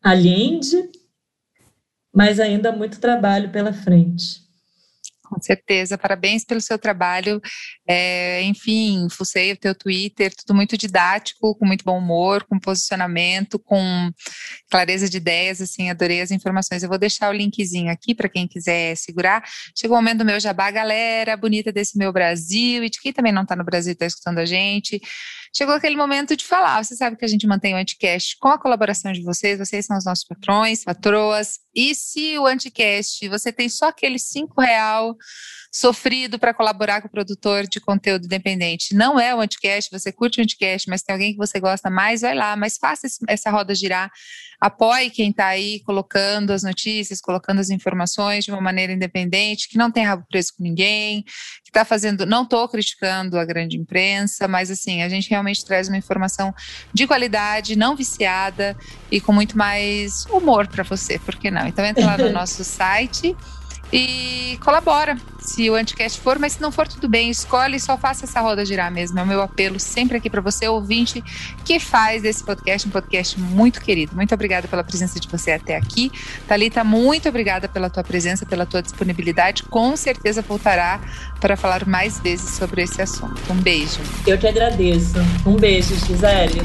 Allende, mas ainda muito trabalho pela frente. Com certeza, parabéns pelo seu trabalho. É, enfim, fucei o teu Twitter, tudo muito didático, com muito bom humor, com posicionamento, com clareza de ideias, assim, adorei as informações. Eu vou deixar o linkzinho aqui para quem quiser segurar. Chegou o momento do meu jabá, galera bonita desse meu Brasil e de quem também não está no Brasil está escutando a gente. Chegou aquele momento de falar. Você sabe que a gente mantém o Anticast com a colaboração de vocês, vocês são os nossos patrões, patroas. E se o Anticast, você tem só aquele cinco real sofrido para colaborar com o produtor de conteúdo independente. Não é o Anticast, você curte o Anticast, mas tem alguém que você gosta mais, vai lá, mas faça essa roda girar. Apoie quem está aí colocando as notícias, colocando as informações de uma maneira independente, que não tem rabo preso com ninguém, que está fazendo. Não estou criticando a grande imprensa, mas assim, a gente realmente traz uma informação de qualidade, não viciada e com muito mais humor para você, por que não? Então entra lá no *laughs* nosso site e colabora se o Anticast for, mas se não for, tudo bem, escolhe e só faça essa roda girar mesmo. É o meu apelo sempre aqui para você, ouvinte, que faz desse podcast um podcast muito querido. Muito obrigada pela presença de você até aqui. Talita, muito obrigada pela tua presença, pela tua disponibilidade. Com certeza voltará para falar mais vezes sobre esse assunto. Um beijo. Eu que agradeço. Um beijo, Gisele.